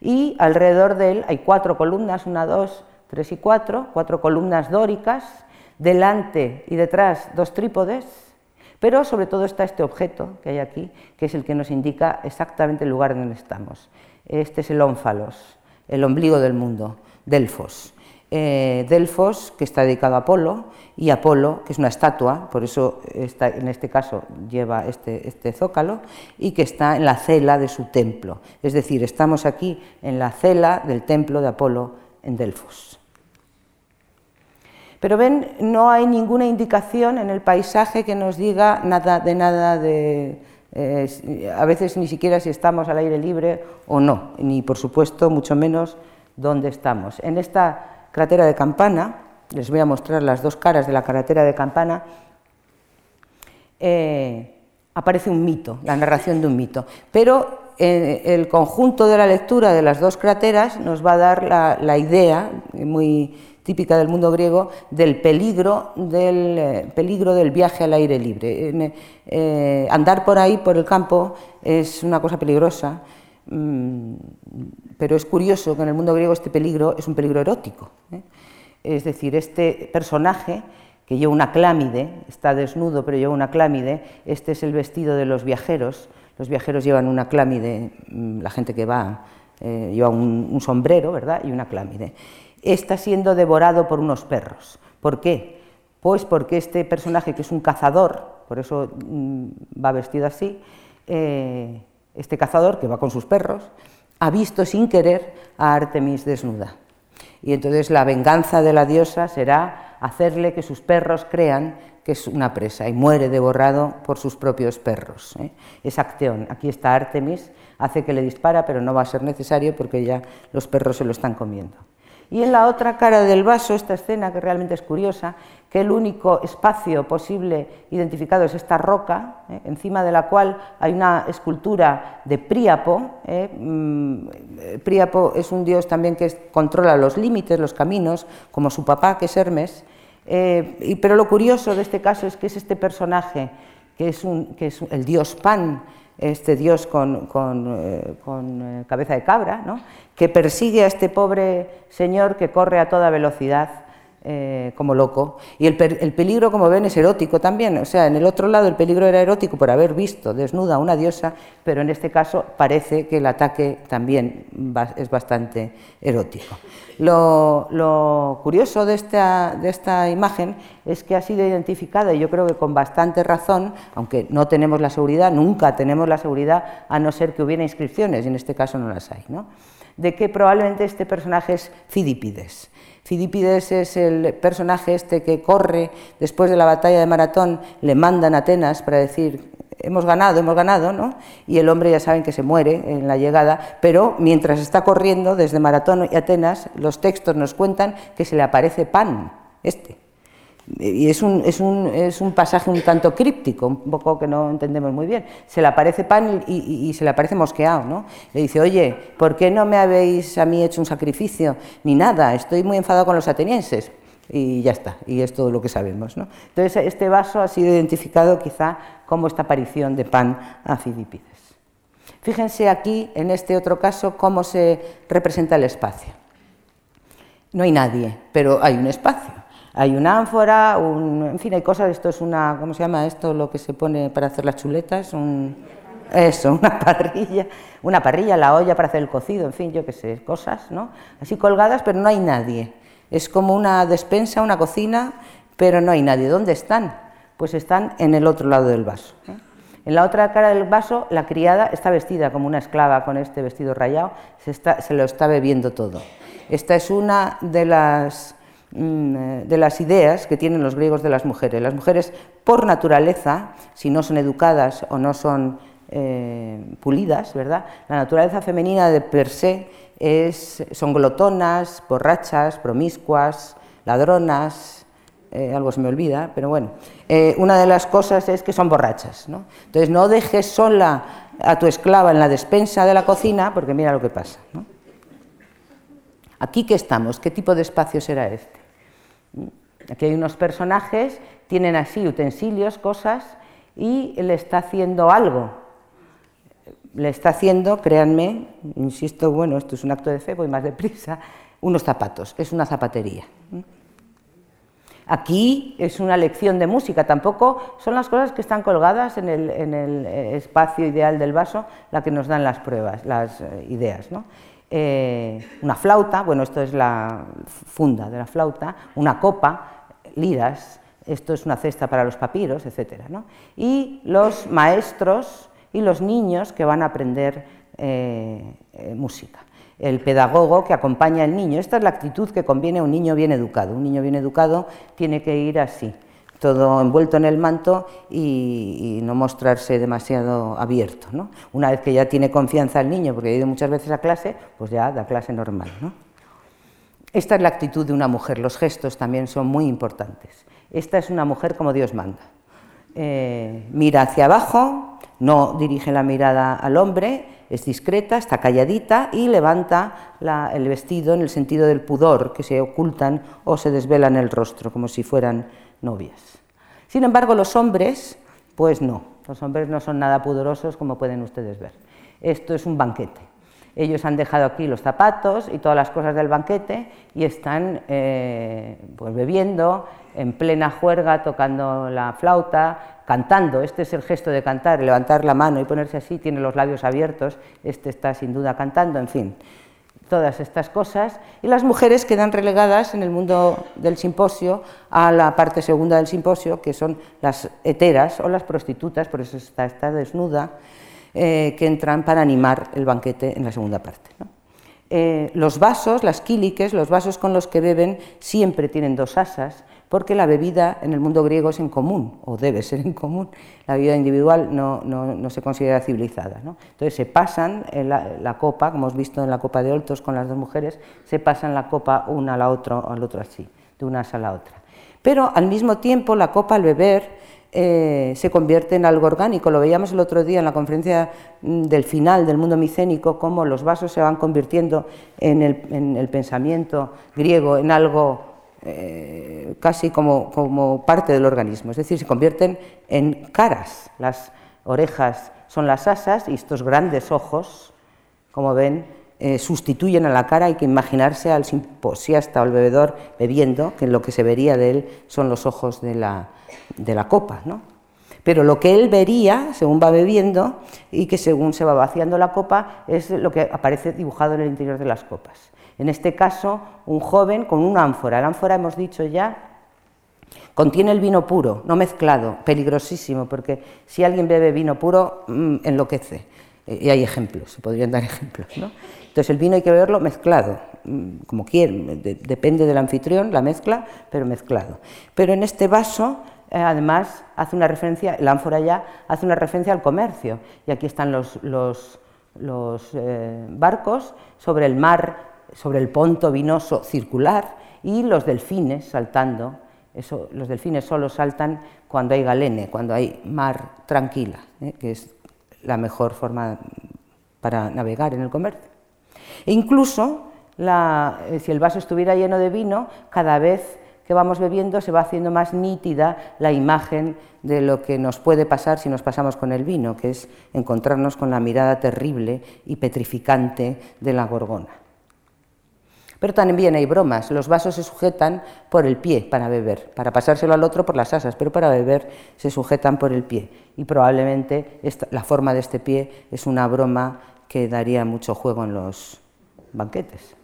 y alrededor de él hay cuatro columnas, una, dos, tres y cuatro, cuatro columnas dóricas delante y detrás dos trípodes, pero sobre todo está este objeto que hay aquí, que es el que nos indica exactamente el lugar donde estamos. Este es el ónfalos, el ombligo del mundo, Delfos. Eh, Delfos, que está dedicado a Apolo, y Apolo, que es una estatua, por eso está, en este caso lleva este, este, zócalo, y que está en la cela de su templo. Es decir, estamos aquí en la cela del templo de Apolo en Delfos. Pero ven, no hay ninguna indicación en el paisaje que nos diga nada de nada de, eh, a veces ni siquiera si estamos al aire libre o no, ni por supuesto mucho menos dónde estamos. En esta cratera de campana, les voy a mostrar las dos caras de la cratera de campana, eh, aparece un mito, la narración de un mito, pero eh, el conjunto de la lectura de las dos crateras nos va a dar la, idea muy típica del mundo griego, del peligro del, eh, peligro del viaje al aire libre. Andar por ahí, por el campo, es una cosa peligrosa, mm, pero es curioso que en el mundo griego este peligro es un peligro erótico. ¿eh? Es decir, este personaje que lleva una clámide, está desnudo pero lleva una clámide, este es el vestido de los viajeros, los viajeros llevan una clámide, mm, la gente que va lleva un, un sombrero, ¿verdad? Y una clámide está siendo devorado por unos perros. ¿Por qué? Pues porque este personaje, que es un cazador, por eso mm, va vestido así, eh, este cazador, que va con sus perros, ha visto sin querer a Artemis desnuda. Y entonces la venganza de la diosa será hacerle que sus perros crean que es una presa y muere devorado por sus propios perros. ¿eh? Es acción. Aquí está Artemis, hace que le dispara, pero no va a ser necesario porque ya los perros se lo están comiendo. Y en la otra cara del vaso, esta escena que realmente es curiosa, que el único espacio posible identificado es esta roca, eh, encima de la cual hay una escultura de Príapo. Eh, mm, Príapo es un dios también que controla los límites, los caminos, como su papá, que es Hermes. Eh, pero lo curioso de este caso es que es este personaje, que es, un, que es el dios Pan, este dios con, eh, eh, cabeza de cabra, que persigue a este pobre señor que corre a toda velocidad eh, como loco. Y el, peligro, como ven, es erótico también. O sea, en el otro lado el peligro era erótico por haber visto desnuda a una diosa, pero en este caso parece que el ataque también es bastante erótico. Lo, curioso de esta, de esta imagen es que ha sido identificada, y yo creo que con bastante razón, aunque no tenemos la seguridad, nunca tenemos la seguridad, a no ser que hubiera inscripciones, y en este caso no las hay, ¿no? de que probablemente este personaje es Fidípides. Fidípides es el personaje este que corre después de la batalla de Maratón, le mandan a Atenas para decir hemos ganado, hemos ganado, ¿no? Y el hombre ya saben que se muere en la llegada, pero mientras está corriendo desde Maratón y Atenas, los textos nos cuentan que se le aparece Pan, este. Y es un, es, un, es un, pasaje un tanto críptico, un poco que no entendemos muy bien. Se le aparece pan y, se le aparece mosqueado, ¿no? Le dice, oye, ¿por qué no me habéis a mí hecho un sacrificio? Ni nada, estoy muy enfadado con los atenienses. Y ya está, y es todo lo que sabemos. ¿no? Entonces, este vaso ha sido identificado quizá como esta aparición de pan a Filipides. Fíjense aquí, en este otro caso, cómo se representa el espacio. No hay nadie, pero hay un espacio. Hay una ánfora, en fin, hay cosas, esto es una, ¿cómo se llama esto? Lo que se pone para hacer las chuletas, un, eso, una parrilla, una parrilla, la olla para hacer el cocido, en fin, yo qué sé, cosas, ¿no? Así colgadas, pero no hay nadie. Es como una despensa, una cocina, pero no hay nadie. ¿Dónde están? Pues están en el otro lado del vaso. ¿eh? En la otra cara del vaso, la criada está vestida como una esclava con este vestido rayado, se, se lo está bebiendo todo. Esta es una de las de las ideas que tienen los griegos de las mujeres. Las mujeres, por naturaleza, si no son educadas o no son eh, pulidas, ¿verdad? La naturaleza femenina de per se es, son glotonas, borrachas, promiscuas, ladronas, eh, algo se me olvida, pero bueno, una de las cosas es que son borrachas. ¿no? Entonces no dejes sola a tu esclava en la despensa de la cocina porque mira lo que pasa. ¿Aquí qué estamos? ¿Qué tipo de espacio será este? Aquí hay unos personajes, tienen así utensilios, cosas, y le está haciendo algo. Le está haciendo, créanme, insisto, bueno, esto es un acto de fe, voy más deprisa, unos zapatos, es una zapatería. Aquí es una lección de música, tampoco son las cosas que están colgadas en el, espacio ideal del vaso la que nos dan las pruebas, las eh, ideas. ¿no? Eh, una flauta, bueno, esto es la funda de la flauta, una copa, liras, esto es una cesta para los papiros, etc. Y los maestros y los niños que van a aprender eh, eh, música. El pedagogo que acompaña al niño. Esta es la actitud que conviene a un niño bien educado. Un niño bien educado tiene que ir así todo envuelto en el manto y, no mostrarse demasiado abierto. ¿no? Una vez que ya tiene confianza el niño, porque ha ido muchas veces a clase, pues ya da clase normal. ¿no? Esta es la actitud de una mujer, los gestos también son muy importantes. Esta es una mujer como Dios manda. Eh, mira hacia abajo, no dirige la mirada al hombre, es discreta, está calladita y levanta el vestido en el sentido del pudor, que se ocultan o se desvelan el rostro, como si fueran novias. Sin embargo, los hombres, pues no, los hombres no son nada pudorosos como pueden ustedes ver. Esto es un banquete. Ellos han dejado aquí los zapatos y todas las cosas del banquete y están eh, pues bebiendo en plena juerga, tocando la flauta, cantando. Este es el gesto de cantar, levantar la mano y ponerse así, tiene los labios abiertos, este está sin duda cantando, en fin todas estas cosas y las mujeres quedan relegadas en el mundo del simposio a la parte segunda del simposio, que son las heteras o las prostitutas, por eso está, desnuda, eh, que entran para animar el banquete en la segunda parte. Eh, los vasos, las quíliques, los vasos con los que beben, siempre tienen dos asas, porque la bebida en el mundo griego es en común, o debe ser en común. La bebida individual no, no, se considera civilizada. ¿no? Entonces se pasan la, copa, como hemos visto en la copa de Oltos con las dos mujeres, se pasan la copa una a la otra, al otro así, de una a la otra. Pero al mismo tiempo la copa al beber eh, se convierte en algo orgánico. Lo veíamos el otro día en la conferencia mm, del final del mundo micénico, cómo los vasos se van convirtiendo en el, en el pensamiento griego en algo eh, casi como, como, parte del organismo, es decir, se convierten en caras. Las orejas son las asas y estos grandes ojos, como ven, eh, sustituyen a la cara. Hay que imaginarse al simposiasta o al bebedor bebiendo, que lo que se vería de él son los ojos de la, de la copa. ¿no? Pero lo que él vería, según va bebiendo, y que según se va vaciando la copa, es lo que aparece dibujado en el interior de las copas. En este caso, un joven con una ánfora. La ánfora, hemos dicho ya, contiene el vino puro, no mezclado, peligrosísimo, porque si alguien bebe vino puro, mm, enloquece. Y hay ejemplos, se podrían dar ejemplos. ¿no? Entonces el vino hay que beberlo mezclado, mm, como quieran, depende del anfitrión, la mezcla, pero mezclado. Pero en este vaso, eh, además, hace una referencia, la ánfora ya hace una referencia al comercio. Y aquí están los, los, eh, barcos sobre el mar sobre el ponto vinoso circular y los delfines saltando los delfines solo saltan cuando hay galene, cuando hay mar tranquila, ¿eh? que es la mejor forma para navegar en el comercio. E incluso, eh, si el vaso estuviera lleno de vino, cada vez que vamos bebiendo se va haciendo más nítida la imagen de lo que nos puede pasar si nos pasamos con el vino, que es encontrarnos con la mirada terrible y petrificante de la gorgona. Pero también hay bromas. Los vasos se sujetan por el pie para beber, para pasárselo al otro por las asas, pero para beber se sujetan por el pie. Y probablemente la forma de este pie es una broma que daría mucho juego en los banquetes.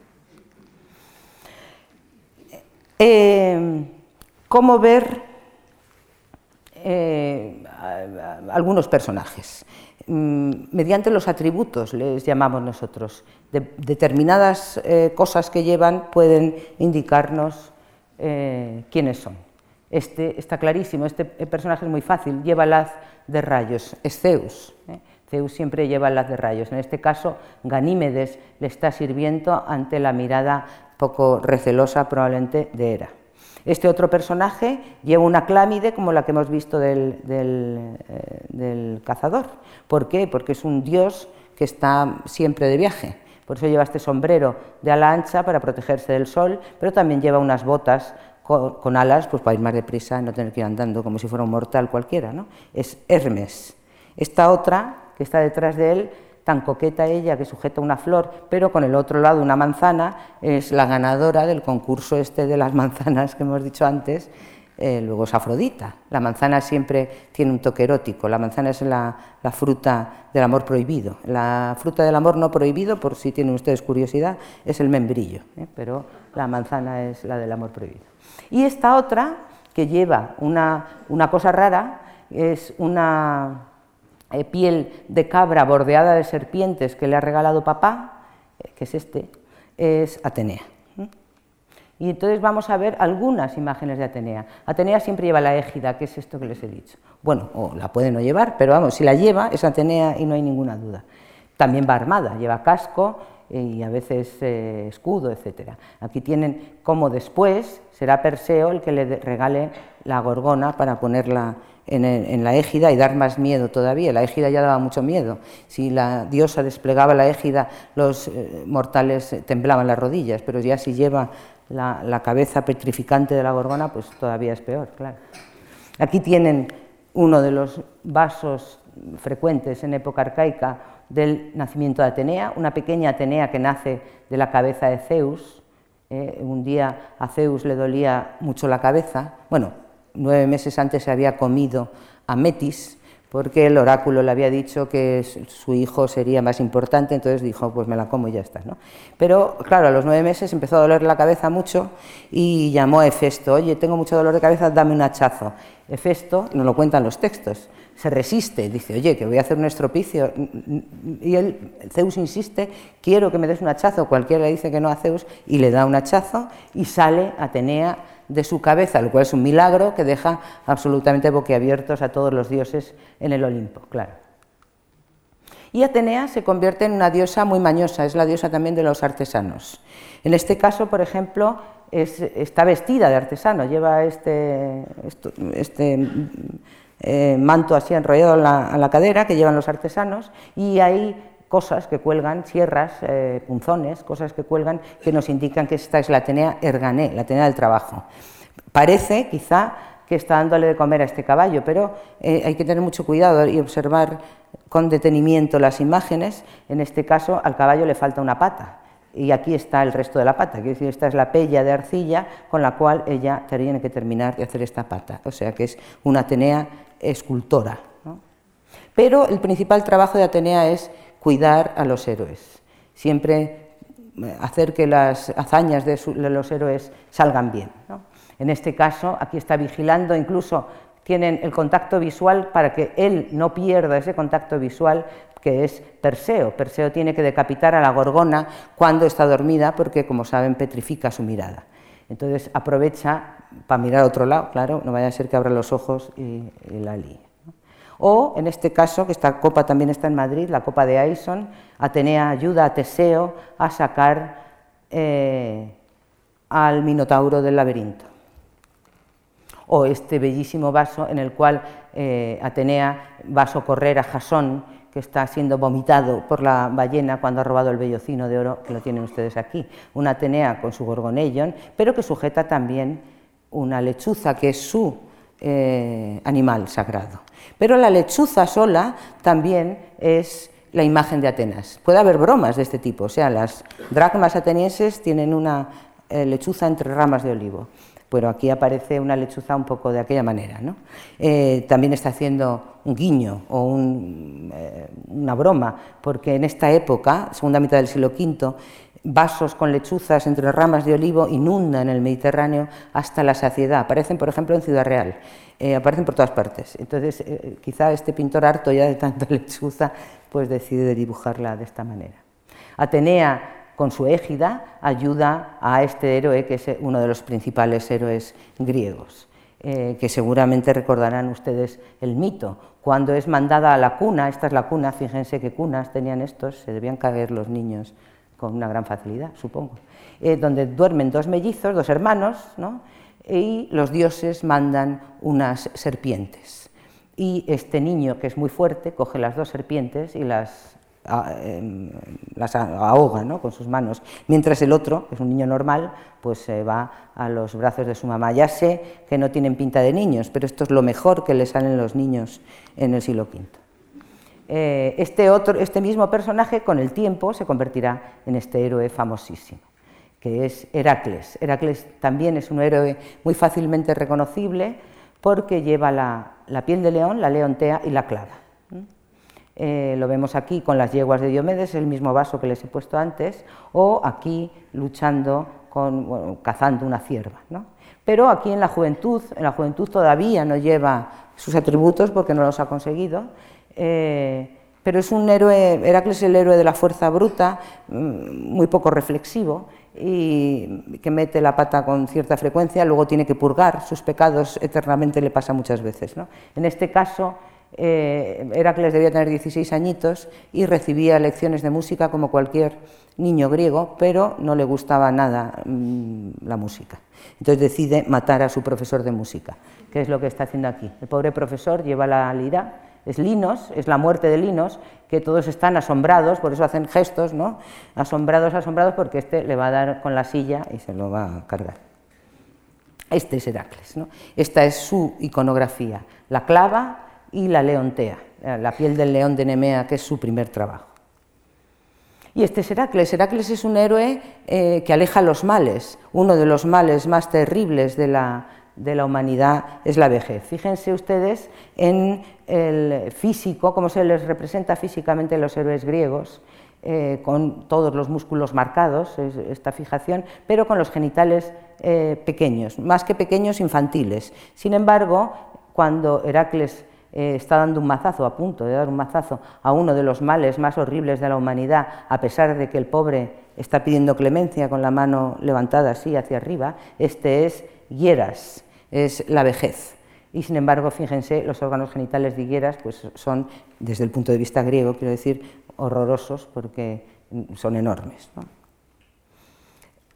Eh, ¿Cómo ver eh, algunos personajes? Mm, mediante los atributos, les llamamos nosotros. determinadas eh, cosas que llevan pueden indicarnos eh, quiénes son. Este está clarísimo, este personaje es muy fácil, lleva el haz de rayos, es Zeus. ¿eh? Zeus siempre lleva el haz de rayos. En este caso, Ganímedes le está sirviendo ante la mirada poco recelosa probablemente de Hera. Este otro personaje lleva una clámide como la que hemos visto del, eh, cazador. ¿Por qué? Porque es un dios que está siempre de viaje. Por eso lleva este sombrero de ala ancha para protegerse del sol, pero también lleva unas botas con, alas pues para ir más deprisa y no tener que ir andando como si fuera un mortal cualquiera. ¿no? Es Hermes. Esta otra, que está detrás de él, tan coqueta ella que sujeta una flor, pero con el otro lado una manzana, es la ganadora del concurso este de las manzanas que hemos dicho antes, eh, luego es Afrodita. La manzana siempre tiene un toque erótico, la manzana es la, fruta del amor prohibido. La fruta del amor no prohibido, por si tienen ustedes curiosidad, es el membrillo, ¿eh? pero la manzana es la del amor prohibido. Y esta otra, que lleva una, una cosa rara, es una piel de cabra bordeada de serpientes que le ha regalado papá, eh, que es este, es Atenea. Y entonces vamos a ver algunas imágenes de Atenea. Atenea siempre lleva la égida, que es esto que les he dicho. Bueno, o la puede no llevar, pero vamos, si la lleva es Atenea y no hay ninguna duda. También va armada, lleva casco y a veces eh, escudo, etc. Aquí tienen cómo después será Perseo el que le regale la gorgona para ponerla en, la égida y dar más miedo todavía. La égida ya daba mucho miedo. Si la diosa desplegaba la égida, los eh, mortales temblaban las rodillas, pero ya si lleva la, cabeza petrificante de la gorgona, pues todavía es peor, claro. Aquí tienen uno de los vasos frecuentes en época arcaica del nacimiento de Atenea, una pequeña Atenea que nace de la cabeza de Zeus. Eh, un día a Zeus le dolía mucho la cabeza, bueno, nueve meses antes se había comido a Metis, porque el oráculo le había dicho que su hijo sería más importante, entonces dijo, pues me la como y ya está. ¿no? Pero claro, a los nueve meses empezó a doler la cabeza mucho y llamó a Hefesto, oye, tengo mucho dolor de cabeza, dame un hachazo. Hefesto, nos lo cuentan los textos, se resiste, dice, oye, que voy a hacer un estropicio. Y él, Zeus insiste, quiero que me des un hachazo, cualquiera le dice que no a Zeus, y le da un hachazo y sale Atenea de su cabeza, lo cual es un milagro que deja absolutamente boquiabiertos a todos los dioses en el Olimpo, claro. Y Atenea se convierte en una diosa muy mañosa, es la diosa también de los artesanos. En este caso, por ejemplo, está vestida de artesano, lleva este, este eh, manto así enrollado a la cadera que llevan los artesanos y hay cosas que cuelgan, sierras, eh, punzones, cosas que cuelgan que nos indican que esta es la Atenea ergané, la Atenea del trabajo. Parece, quizá, que está dándole de comer a este caballo, pero eh, hay que tener mucho cuidado y observar con detenimiento las imágenes. En este caso, al caballo le falta una pata y aquí está el resto de la pata, quiere decir, esta es la pella de arcilla con la cual ella tiene que terminar de hacer esta pata, o sea que es una Atenea escultora. Pero el principal trabajo de Atenea es cuidar a los héroes, siempre eh, hacer que las hazañas de, los héroes salgan bien. En este caso, aquí está vigilando, incluso tienen el contacto visual para que él no pierda ese contacto visual que es Perseo. Perseo tiene que decapitar a la gorgona cuando está dormida porque, como saben, petrifica su mirada. Entonces aprovecha para mirar a otro lado, claro, no vaya a ser que abra los ojos y, y la líe. O, en este caso, que esta copa también está en Madrid, la copa de Aison, Atenea ayuda a Teseo a sacar eh, al Minotauro del laberinto. O este bellísimo vaso en el cual eh, Atenea va a socorrer a Jasón, que está siendo vomitado por la ballena cuando ha robado el bellocino de oro, que lo tienen ustedes aquí. Una Atenea con su gorgonellon, pero que sujeta también una lechuza, que es su eh, animal sagrado. Pero la lechuza sola también es la imagen de Atenas. Puede haber bromas de este tipo, o sea, las dracmas atenienses tienen una eh, lechuza entre ramas de olivo, pero aquí aparece una lechuza un poco de aquella manera. ¿no? Eh, también está haciendo un guiño o una broma, porque en esta época, segunda mitad del siglo V, vasos con lechuzas entre ramas de olivo inundan el Mediterráneo hasta la saciedad. Aparecen, por ejemplo, en Ciudad Real, aparecen por todas partes. Entonces, quizá este pintor harto ya de tanta lechuza pues decide dibujarla de esta manera. Atenea, con su égida, ayuda a este héroe que es uno de los principales héroes griegos, eh, que seguramente recordarán ustedes el mito. Cuando es mandada a la cuna, esta es la cuna, fíjense qué cunas tenían estos, se debían caer los niños con una gran facilidad, supongo, eh, donde duermen dos mellizos, dos hermanos, y los dioses mandan unas serpientes y este niño, que es muy fuerte, coge las dos serpientes y las, em, las ahoga ¿no? con sus manos, mientras el otro, que es un niño normal, pues se va a los brazos de su mamá. Ya sé que no tienen pinta de niños, pero esto es lo mejor que le salen los niños en el siglo V. Eh, este, otro, este mismo personaje con el tiempo se convertirá en este héroe famosísimo, que es Heracles. Heracles también es un héroe muy fácilmente reconocible, porque lleva la, piel de león, la leontea y la clava. Eh, lo vemos aquí con las yeguas de Diomedes, el mismo vaso que les he puesto antes, o aquí luchando, con, cazando una cierva. Pero aquí en la juventud, en la juventud todavía no lleva sus atributos porque no los ha conseguido, eh, pero es un héroe, Heracles es el héroe de la fuerza bruta, mm, muy poco reflexivo, y que mete la pata con cierta frecuencia, luego tiene que purgar sus pecados, eternamente le pasa muchas veces. En este caso, eh, Heracles debía tener 16 añitos y recibía lecciones de música como cualquier niño griego, pero no le gustaba nada mm, la música. Entonces decide matar a su profesor de música, que es lo que está haciendo aquí. El pobre profesor lleva la lira es Linos, es la muerte de Linos, que todos están asombrados, por eso hacen gestos, ¿no? Asombrados, asombrados, porque este le va a dar con la silla y se lo va a cargar. Este es Heracles, ¿no? Esta es su iconografía, la clava y la leontea, la piel del león de Nemea, que es su primer trabajo. Y este es Heracles. Heracles es un héroe eh, que aleja los males, uno de los males más terribles de la, de la humanidad es la vejez. Fíjense ustedes en el físico, cómo se les representa físicamente los héroes griegos, eh, con todos los músculos marcados, esta fijación, pero con los genitales eh, pequeños, más que pequeños, infantiles. Sin embargo, cuando Heracles eh, está dando un mazazo, a punto de dar un mazazo a uno de los males más horribles de la humanidad, a pesar de que el pobre está pidiendo clemencia con la mano levantada así hacia arriba, este es Hieras, es la vejez. Y sin embargo, fíjense, los órganos genitales de higueras pues, son, desde el punto de vista griego, quiero decir, horrorosos porque son enormes.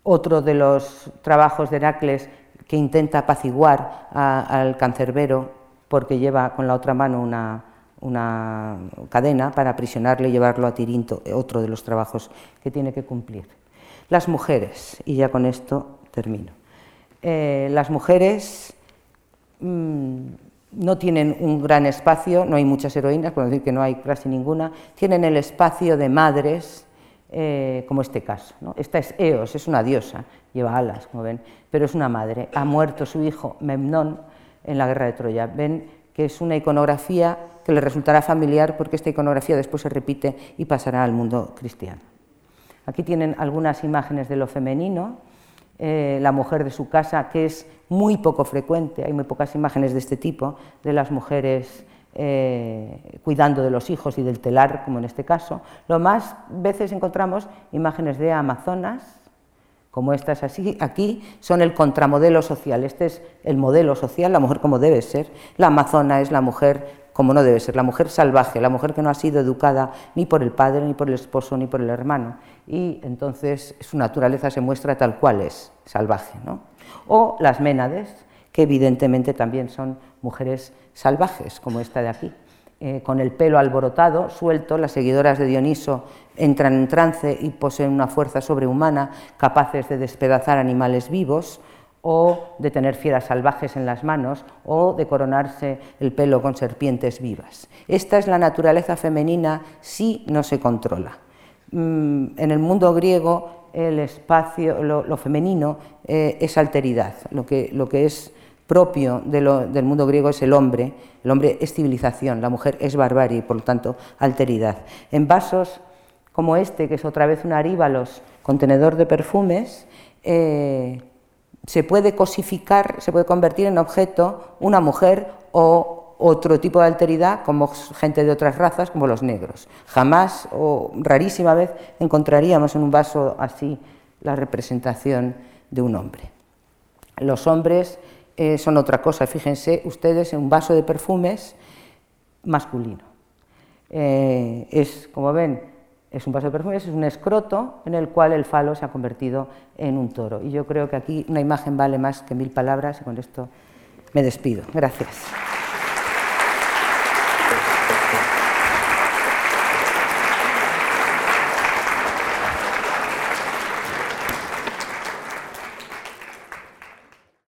Otro de los trabajos de Heracles que intenta apaciguar al cancerbero porque lleva con la otra mano una, una cadena para aprisionarle y llevarlo a Tirinto, otro de los trabajos que tiene que cumplir. Las mujeres, y ya con esto termino. Eh, las mujeres mm, no tienen un gran espacio, no hay muchas heroínas, por decir que no hay casi ninguna, tienen el espacio de madres, eh, como este caso. Esta es Eos, es una diosa, lleva alas, como ven, pero es una madre. Ha muerto su hijo Memnón en la guerra de Troya. Ven que es una iconografía que le resultará familiar porque esta iconografía después se repite y pasará al mundo cristiano. Aquí tienen algunas imágenes de lo femenino eh, la mujer de su casa, que es muy poco frecuente, hay muy pocas imágenes de este tipo, de las mujeres eh, cuidando de los hijos y del telar, como en este caso. Lo más veces encontramos imágenes de amazonas, como estas así, aquí, son el contramodelo social. Este es el modelo social, la mujer como debe ser. La amazona es la mujer como no debe ser, la mujer salvaje, la mujer que no ha sido educada ni por el padre, ni por el esposo, ni por el hermano. Y entonces su naturaleza se muestra tal cual es, salvaje. ¿no? O las ménades, que evidentemente también son mujeres salvajes, como esta de aquí. Eh, con el pelo alborotado, suelto, las seguidoras de Dioniso entran en trance y poseen una fuerza sobrehumana, capaces de despedazar animales vivos o de tener fieras salvajes en las manos o de coronarse el pelo con serpientes vivas. Esta es la naturaleza femenina si no se controla. Mm, en el mundo griego el espacio, lo, femenino eh, es alteridad, lo que, lo que es propio del mundo griego es el hombre, el hombre es civilización, la mujer es barbarie y por lo tanto alteridad. En vasos como este, que es otra vez un aríbalos, contenedor de perfumes, eh, se puede cosificar, se puede convertir en objeto una mujer o otro tipo de alteridad, como gente de otras razas, como los negros. Jamás o rarísima vez encontraríamos en un vaso así la representación de un hombre. Los hombres eh, son otra cosa. Fíjense ustedes en un vaso de perfumes masculino. Eh, es, como ven, es un vaso de perfumes, es un escroto en el cual el falo se ha convertido en un toro. Y yo creo que aquí una imagen vale más que mil palabras y con esto me despido. Gracias.